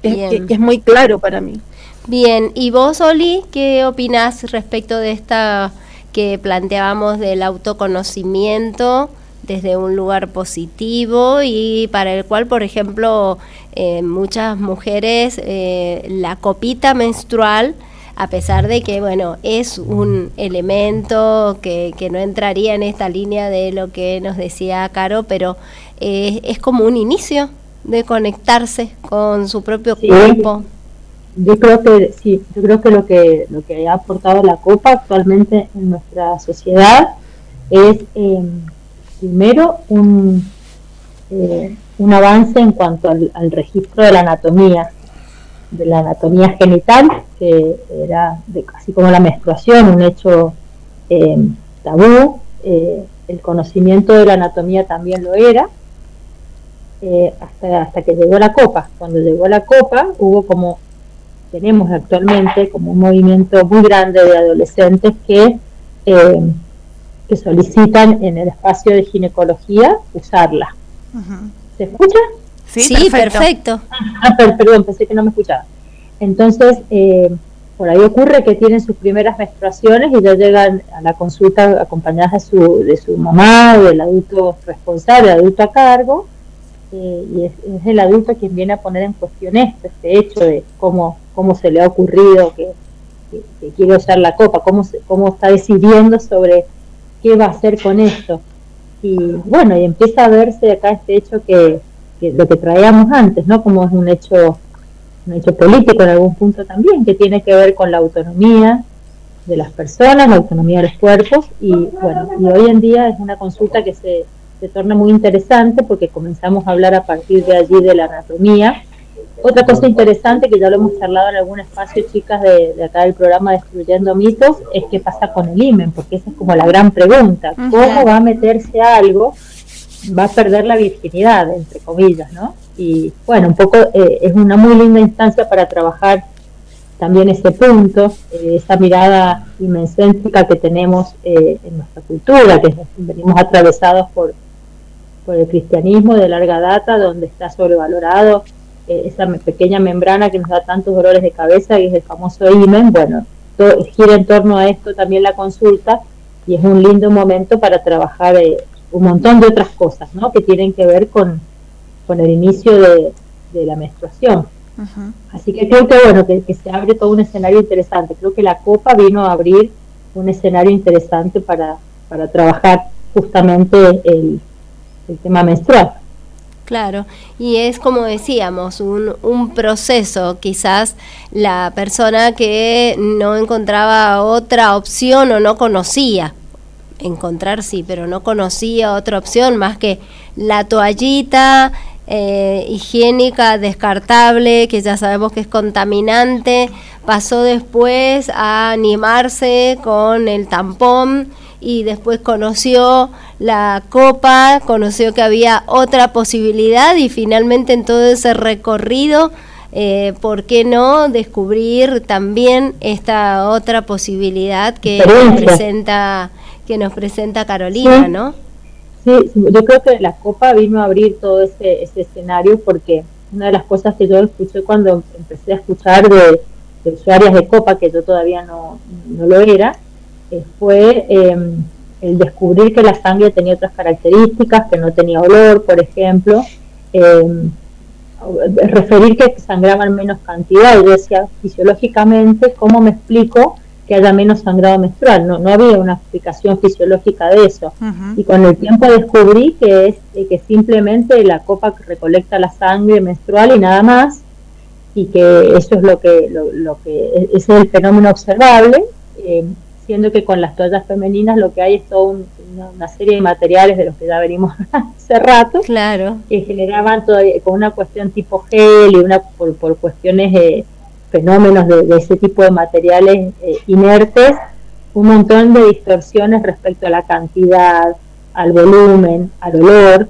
que, es muy claro para mí. Bien, ¿y vos, Oli, qué opinás respecto de esta que planteábamos del autoconocimiento? Desde un lugar positivo y para el cual, por ejemplo, eh, muchas mujeres eh, la copita menstrual, a pesar de que, bueno, es un elemento que, que no entraría en esta línea de lo que nos decía Caro, pero eh, es como un inicio de conectarse con su propio cuerpo. Yo creo que sí, yo creo que lo que lo que ha aportado la copa actualmente en nuestra sociedad es primero un, eh, un avance en cuanto al, registro de la anatomía, de la anatomía genital, que era de, casi como la menstruación, un hecho eh, tabú, eh, el conocimiento de la anatomía también lo era, hasta, hasta que llegó la copa. Cuando llegó la copa hubo como, tenemos actualmente como un movimiento muy grande de adolescentes que, que solicitan en el espacio de ginecología usarla. ¿Se escucha? Sí, perfecto. Ah, perdón, pensé que no me escuchaba. Entonces, eh, por ahí ocurre que tienen sus primeras menstruaciones y ya llegan a la consulta acompañadas de su, de su mamá o del adulto responsable, adulto a cargo, eh, y es, el adulto quien viene a poner en cuestión esto, este hecho de cómo, cómo se le ha ocurrido que, quiere usar la copa, cómo, cómo está decidiendo sobre qué va a hacer con esto. Y bueno, y empieza a verse acá este hecho que, lo que traíamos antes, ¿no? Como es un hecho un hecho político en algún punto también, que tiene que ver con la autonomía de las personas, la autonomía de los cuerpos, y bueno, y hoy en día es una consulta que se, se torna muy interesante porque comenzamos a hablar a partir de allí de la anatomía. Otra cosa interesante que ya lo hemos charlado en algún espacio, chicas, de, de acá del programa Destruyendo Mitos, es qué pasa con el imen, porque esa es como la gran pregunta. ¿Cómo va a meterse algo? Va a perder la virginidad, entre comillas, ¿no? y bueno, un poco eh, es una muy linda instancia para trabajar también ese punto, eh, esa mirada inmencéntrica que tenemos eh, en nuestra cultura, que venimos atravesados por, por el cristianismo de larga data, donde está sobrevalorado esa pequeña membrana que nos da tantos dolores de cabeza y es el famoso imen. Bueno, todo, gira en torno a esto también la consulta y es un lindo momento para trabajar un montón de otras cosas, ¿no? Que tienen que ver con con el inicio de, la menstruación. Así que creo que bueno, que, se abre todo un escenario interesante. Creo que la Copa vino a abrir un escenario interesante para, para trabajar justamente el, el tema menstrual. Claro, y es como decíamos, un, un, proceso, quizás la persona que no encontraba otra opción o no conocía, encontrar sí, pero no conocía otra opción más que la toallita, eh, higiénica descartable, que ya sabemos que es contaminante, pasó después a animarse con el tampón y después conoció la copa, conoció que había otra posibilidad y finalmente en todo ese recorrido, eh, ¿por qué no descubrir también esta otra posibilidad que nos presenta, que nos presenta Carolina, ¿no? Sí, yo creo que la Copa vino a abrir todo ese, ese escenario porque una de las cosas que yo escuché cuando empecé a escuchar de, usuarias de Copa, que yo todavía no, no lo era, eh, fue em, el descubrir que la sangre tenía otras características, que no tenía olor, por ejemplo, eh, referir que sangraban menos cantidad. Yo decía, fisiológicamente, ¿cómo me explico que haya menos sangrado menstrual. No, no había una explicación fisiológica de eso. Y con el tiempo descubrí que es eh, que simplemente la copa recolecta la sangre menstrual y nada más, y que eso es lo que, lo, que es el fenómeno observable, eh, siendo que con las toallas femeninas lo que hay es toda una, serie de materiales de los que ya venimos hace rato, claro. que generaban todavía con una cuestión tipo gel y una por, por cuestiones de fenómenos de, ese tipo de materiales eh, inertes, un montón de distorsiones respecto a la cantidad, al volumen, al olor.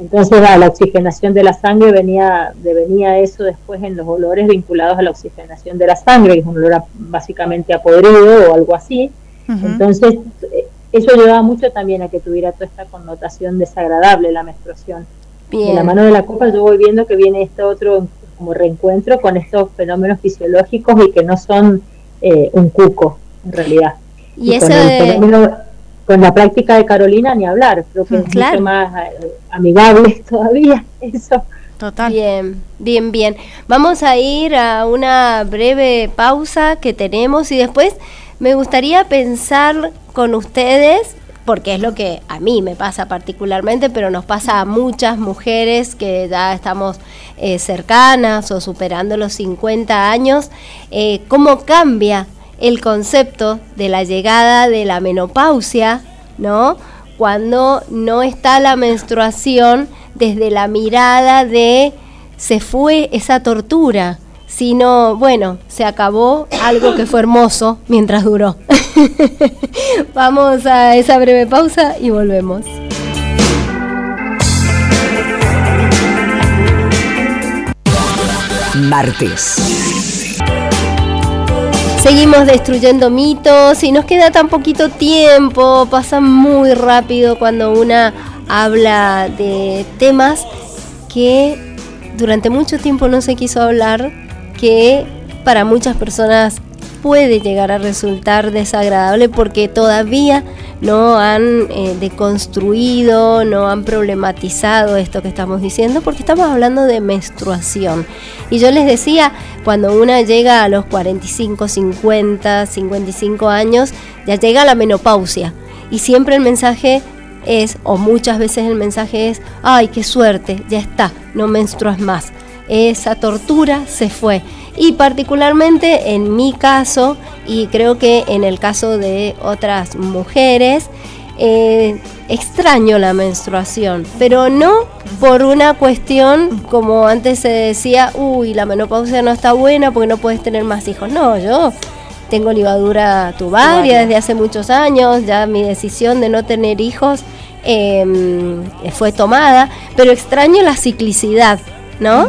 Entonces, a la oxigenación de la sangre venía, venía eso después en los olores vinculados a la oxigenación de la sangre, que es un olor básicamente a podrido o algo así. Entonces, eso llevaba mucho también a que tuviera toda esta connotación desagradable la menstruación. De la mano de la copa yo voy viendo que viene este otro como reencuentro con estos fenómenos fisiológicos y que no son eh, un cuco en realidad. Y, con, con la práctica de Carolina ni hablar, creo que es mucho más eh, amigable todavía eso. Total. Bien, bien, bien. Vamos a ir a una breve pausa que tenemos y después me gustaría pensar con ustedes porque es lo que a mí me pasa particularmente, pero nos pasa a muchas mujeres que ya estamos eh, cercanas o superando los 50 años, eh, cómo cambia el concepto de la llegada de la menopausia, ¿no? Cuando no está la menstruación desde la mirada de se fue esa tortura, sino, bueno, se acabó algo que fue hermoso mientras duró. Vamos a esa breve pausa y volvemos. martes. Seguimos destruyendo mitos y nos queda tan poquito tiempo, pasa muy rápido cuando una habla de temas que durante mucho tiempo no se quiso hablar, que para muchas personas puede llegar a resultar desagradable porque todavía no han eh, deconstruido, no han problematizado esto que estamos diciendo, porque estamos hablando de menstruación. Y yo les decía, cuando una llega a los 45, 50, 55 años, ya llega la menopausia. Y siempre el mensaje es, o muchas veces el mensaje es, ay, qué suerte, ya está, no menstruas más. Esa tortura se fue. Y particularmente en mi caso y creo que en el caso de otras mujeres, eh, extraño la menstruación, pero no por una cuestión como antes se decía, uy, la menopausia no está buena porque no puedes tener más hijos. No, yo tengo libadura tubaria. desde hace muchos años, ya mi decisión de no tener hijos em, fue tomada, pero extraño la ciclicidad, ¿no?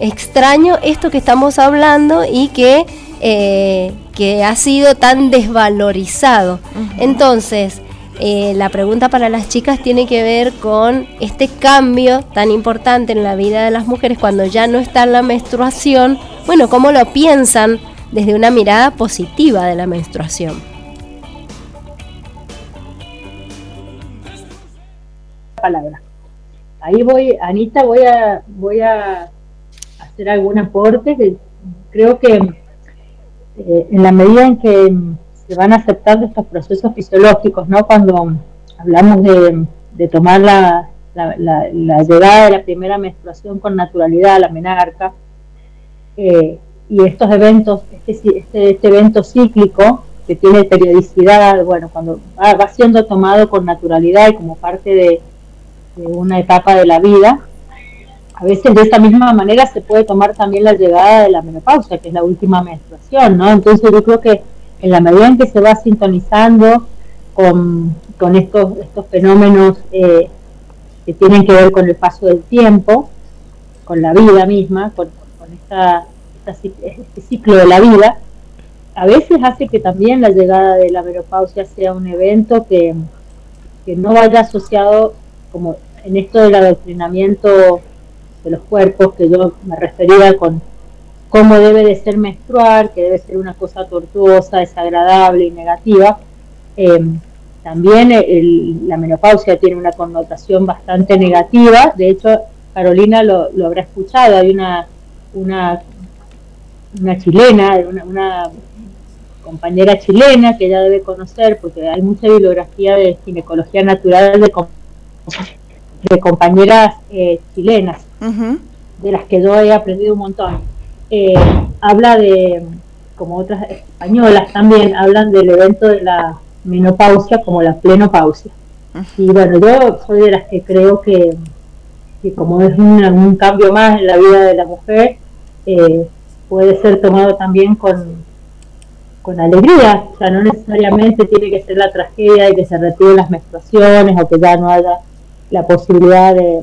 extraño esto que estamos hablando y que, eh, que ha sido tan desvalorizado. Entonces, eh, la pregunta para las chicas tiene que ver con este cambio tan importante en la vida de las mujeres cuando ya no está la menstruación. Bueno, ¿cómo lo piensan desde una mirada positiva de la menstruación? Palabra. Ahí voy, Anita, voy a, voy a hacer algún aporte que creo que eh, en la medida en que se van aceptando estos procesos fisiológicos, ¿no? Cuando hablamos de, tomar la, la, llegada de la primera menstruación con naturalidad, la menarca, eh, y estos eventos, este, este, este, evento cíclico que tiene periodicidad, bueno, cuando va, siendo tomado con naturalidad y como parte de una etapa de la vida, a veces de esta misma manera se puede tomar también la llegada de la menopausia, que es la última menstruación, ¿no? Entonces yo creo que en la medida en que se va sintonizando con, estos, estos fenómenos eh, que tienen que ver con el paso del tiempo, con la vida misma, con, esta, este ciclo de la vida, a veces hace que también la llegada de la menopausia sea un evento que, que no vaya asociado como en esto del adoctrinamiento de los cuerpos, que yo me refería con cómo debe de ser menstruar, que debe ser una cosa tortuosa, desagradable y negativa. Em, también la menopausia tiene una connotación bastante negativa, de hecho Carolina lo, habrá escuchado, hay una, una, una chilena, una, compañera chilena que ella debe conocer, porque hay mucha bibliografía de ginecología natural de, de compañeras eh, chilenas, de las que yo he aprendido un montón. Eh, habla de, como otras españolas también, hablan del evento de la menopausia como la plenopausia. Y bueno, yo soy de las que creo que, que como es un, cambio más en la vida de la mujer, eh, puede ser tomado también con, con alegría, o sea, no necesariamente tiene que ser la tragedia de que se retiren las menstruaciones o que ya no haya la posibilidad de,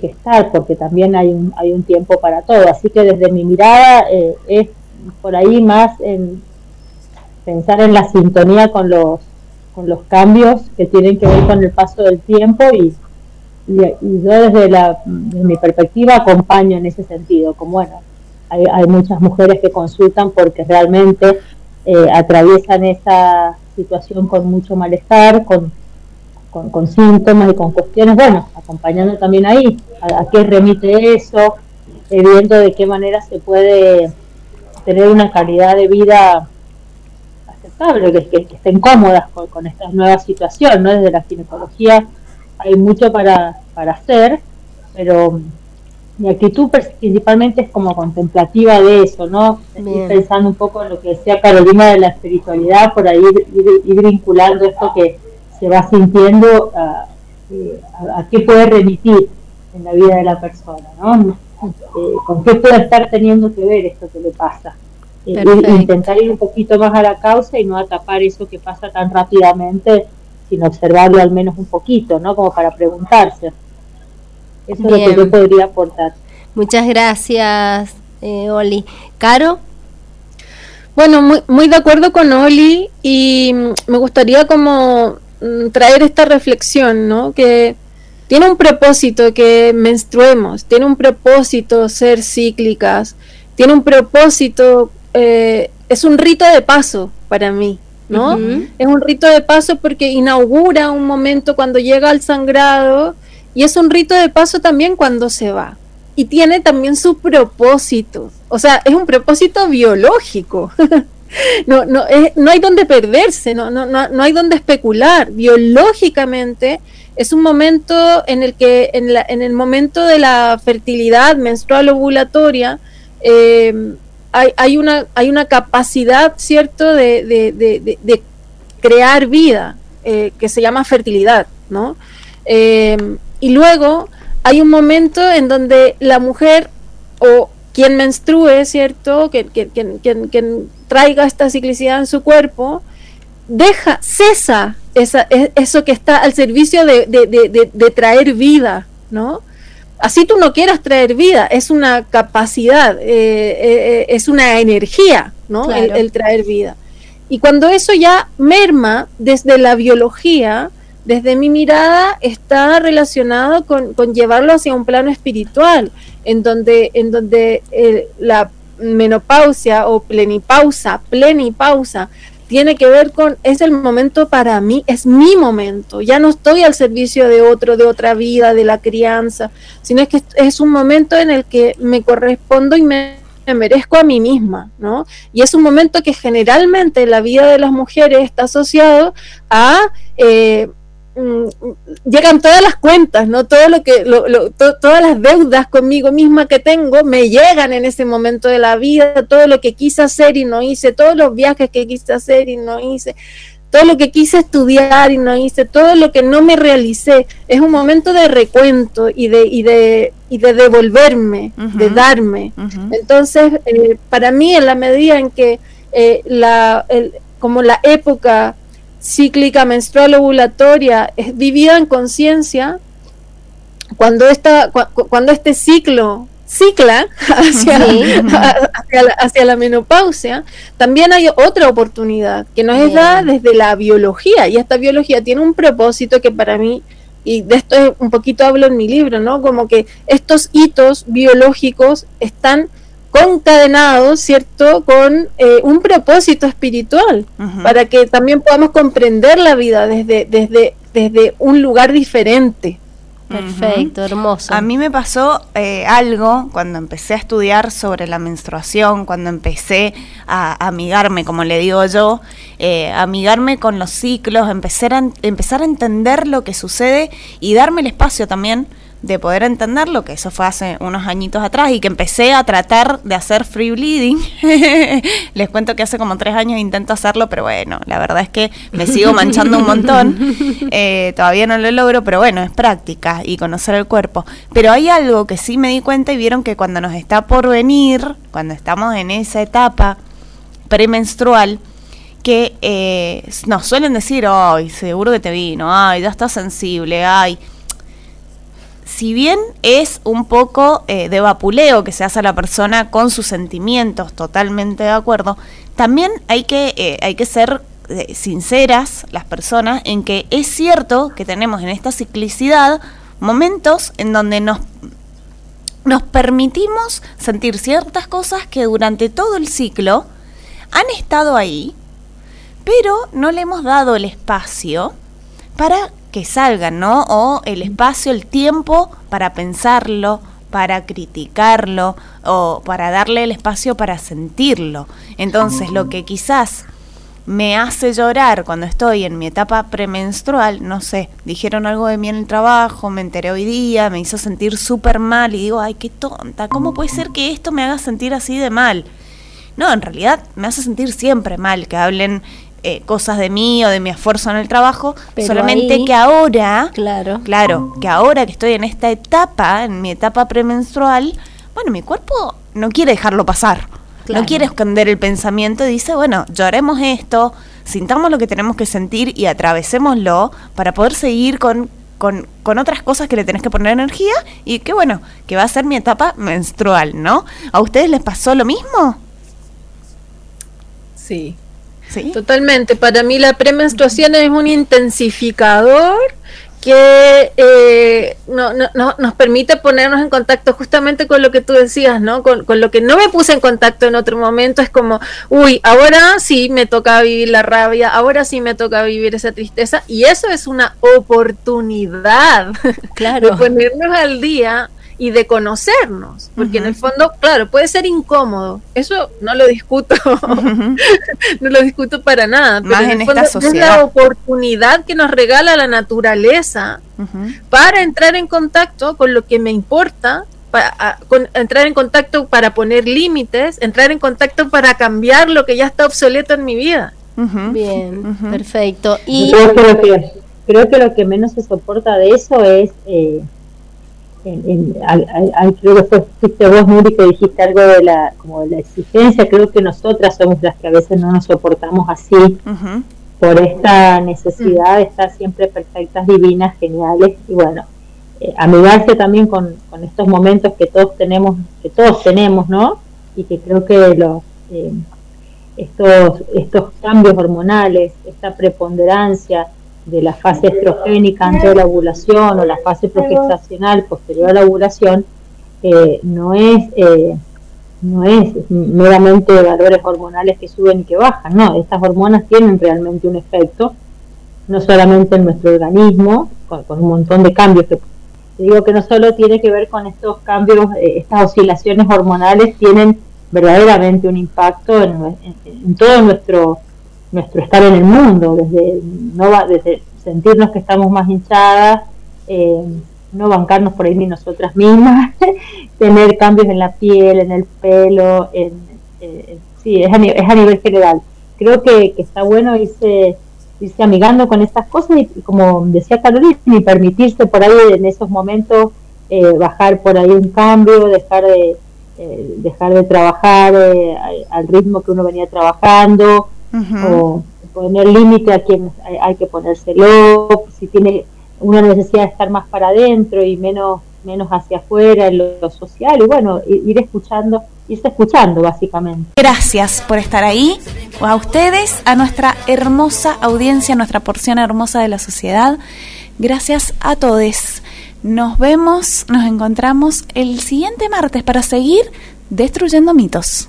gestar, porque también hay un, hay un tiempo para todo. Así que desde mi mirada eh, es por ahí más en pensar en la sintonía con los, con los cambios que tienen que ver con el paso del tiempo y, y, yo desde, la, mi perspectiva acompaño en ese sentido, como bueno, hay, hay muchas mujeres que consultan porque realmente eh, atraviesan esa situación con mucho malestar, con con, síntomas y con cuestiones, bueno, acompañando también ahí, a, qué remite eso, eh, viendo de qué manera se puede tener una calidad de vida aceptable, que, que, que estén cómodas con, con, esta nueva situación, ¿no? Desde la ginecología hay mucho para, para hacer, pero mi actitud principalmente es como contemplativa de eso, ¿no? Estoy pensando un poco en lo que decía Carolina de la espiritualidad, por ahí ir vinculando esto que se va sintiendo eh, a, qué puede remitir en la vida de la persona, ¿no? Eh, con qué puede estar teniendo que ver esto que le pasa. Eh, intentar ir un poquito más a la causa y no atapar eso que pasa tan rápidamente, sino observarlo al menos un poquito, ¿no? Como para preguntarse. Eso es lo que yo podría aportar. Muchas gracias, eh, Oli. Caro. Bueno, muy, muy de acuerdo con Oli y mm, me gustaría como traer esta reflexión, ¿no? Que tiene un propósito que menstruemos, tiene un propósito ser cíclicas, tiene un propósito, eh, es un rito de paso para mí, ¿no? Es un rito de paso porque inaugura un momento cuando llega al sangrado y es un rito de paso también cuando se va. Y tiene también su propósito, o sea, es un propósito biológico. no, no, no hay donde perderse, no, no, no, no hay donde especular. Biológicamente es un momento en el que, en, la, en el momento de la fertilidad menstrual ovulatoria, eh, hay, hay, una, hay una capacidad, ¿cierto?, de, de, crear vida, eh, que se llama fertilidad, ¿no? Eh, y luego hay un momento en donde la mujer o quien menstrue, ¿cierto?, quien, traiga esta ciclicidad en su cuerpo, deja, cesa esa, e, eso que está al servicio de, de traer vida, ¿no? así tú no quieras traer vida, es una capacidad, eh, eh, es una energía, ¿no? El, traer vida. Y cuando eso ya merma desde la biología, desde mi mirada, está relacionado con, llevarlo hacia un plano espiritual, en donde, en donde eh, la menopausia o plenipausa, plenipausa, tiene que ver con, es el momento para mí, es mi momento, ya no estoy al servicio de otro, de otra vida, de la crianza, sino es que es un momento en el que me correspondo y me, merezco a mí misma, ¿no? Y es un momento que generalmente en la vida de las mujeres está asociado a... Eh, llegan todas las cuentas, ¿no? Todo lo que, todas las deudas conmigo misma que tengo me llegan en ese momento de la vida, todo lo que quise hacer y no hice, todos los viajes que quise hacer y no hice, todo lo que quise estudiar y no hice, todo lo que no me realicé, es un momento de recuento y de, y de, y de devolverme, de darme. Entonces, eh, para mí, en la medida en que eh, la, como la época cíclica menstrual ovulatoria es vivida en conciencia, cuando, esta, cuando este ciclo cicla hacia, la, hacia, la, menopausia, también hay otra oportunidad que nos es dada desde la biología y esta biología tiene un propósito que para mí, y de esto un poquito hablo en mi libro, ¿no? Como que estos hitos biológicos están concadenados, ¿cierto?, con eh, un propósito espiritual, para que también podamos comprender la vida desde, desde, desde un lugar diferente. Perfecto, hermoso. A mí me pasó eh, algo cuando empecé a estudiar sobre la menstruación, cuando empecé a, amigarme, como le digo yo, eh, amigarme con los ciclos, empezar a, empezar a entender lo que sucede y darme el espacio también de poder entenderlo, que eso fue hace unos añitos atrás y que empecé a tratar de hacer free bleeding. Les cuento que hace como tres años intento hacerlo, pero bueno, la verdad es que me sigo manchando un montón. Eh, todavía no lo logro, pero bueno, es práctica y conocer el cuerpo. Pero hay algo que sí me di cuenta y vieron que cuando nos está por venir, cuando estamos en esa etapa premenstrual, que eh, nos suelen decir, ay, seguro que te vino, ay, ya estás sensible, ay si bien es un poco eh, de vapuleo que se hace a la persona con sus sentimientos, totalmente de acuerdo, también hay que, eh, hay que ser eh, sinceras las personas en que es cierto que tenemos en esta ciclicidad momentos en donde nos, nos permitimos sentir ciertas cosas que durante todo el ciclo han estado ahí, pero no le hemos dado el espacio para que salgan, ¿no? O el espacio, el tiempo para pensarlo, para criticarlo o para darle el espacio para sentirlo. Entonces, lo que quizás me hace llorar cuando estoy en mi etapa premenstrual, no sé, dijeron algo de mí en el trabajo, me enteré hoy día, me hizo sentir súper mal y digo, ay, qué tonta, ¿cómo puede ser que esto me haga sentir así de mal? No, en realidad me hace sentir siempre mal que hablen eh, cosas de mí o de mi esfuerzo en el trabajo, solamente que ahora, claro. claro, que ahora que estoy en esta etapa, en mi etapa premenstrual, bueno, mi cuerpo no quiere dejarlo pasar, no quiere esconder el pensamiento y dice, bueno, lloremos esto, sintamos lo que tenemos que sentir y atravesémoslo para poder seguir con con, con otras cosas que le tenés que poner energía y que bueno, que va a ser mi etapa menstrual, ¿no? ¿A ustedes les pasó lo mismo? Sí. Sí. Totalmente. Para mí la premenstruación es un intensificador que eh, no, no, nos permite ponernos en contacto justamente con lo que tú decías, ¿no? Con, con, lo que no me puse en contacto en otro momento, es como, uy, ahora sí me toca vivir la rabia, ahora sí me toca vivir esa tristeza, y eso es una oportunidad claro. de ponernos al día y de conocernos, porque en el fondo, claro, puede ser incómodo, eso no lo discuto, no lo discuto para nada, pero en, el fondo es la oportunidad que nos regala la naturaleza para entrar en contacto con lo que me importa, para, entrar en contacto para poner límites, entrar en contacto para cambiar lo que ya está obsoleto en mi vida. Bien, perfecto. Y creo que, creo que lo que menos se soporta de eso es eh, en, creo que fuiste vos, Nuri, que dijiste algo de la, como de la exigencia. Creo que nosotras somos las que a veces no nos soportamos así por esta necesidad de estar siempre perfectas, divinas, geniales. Y bueno, eh, amigarse también con, con, estos momentos que todos tenemos, que todos tenemos, ¿no? Y que creo que los, eh, estos, estos cambios hormonales, esta preponderancia, de la fase estrogénica antes de la ovulación o la fase progestacional posterior a la ovulación eh, no es eh, no es meramente valores hormonales que suben y que bajan, no, estas hormonas tienen realmente un efecto, no solamente en nuestro organismo, con, un montón de cambios que digo que no solo tiene que ver con estos cambios, eh, estas oscilaciones hormonales tienen verdaderamente un impacto en, en todo nuestro nuestro estar en el mundo, desde, no va, desde sentirnos que estamos más hinchadas, eh, no bancarnos por ahí ni nosotras mismas, tener cambios en la piel, en el pelo, en, eh, sí, es a, es a, nivel general. Creo que, está bueno irse, irse amigando con estas cosas y, como decía Carolina, y permitirse por ahí en esos momentos eh, bajar por ahí un cambio, dejar de, dejar de trabajar al ritmo que uno venía trabajando, o poner límite a quien hay, que ponérselo, si tiene una necesidad de estar más para adentro y menos menos hacia afuera en lo, social y bueno, ir escuchando, irse escuchando básicamente. Gracias por estar ahí, a ustedes, a nuestra hermosa audiencia, nuestra porción hermosa de la sociedad. Gracias a todos. Nos vemos, nos encontramos el siguiente martes para seguir destruyendo mitos.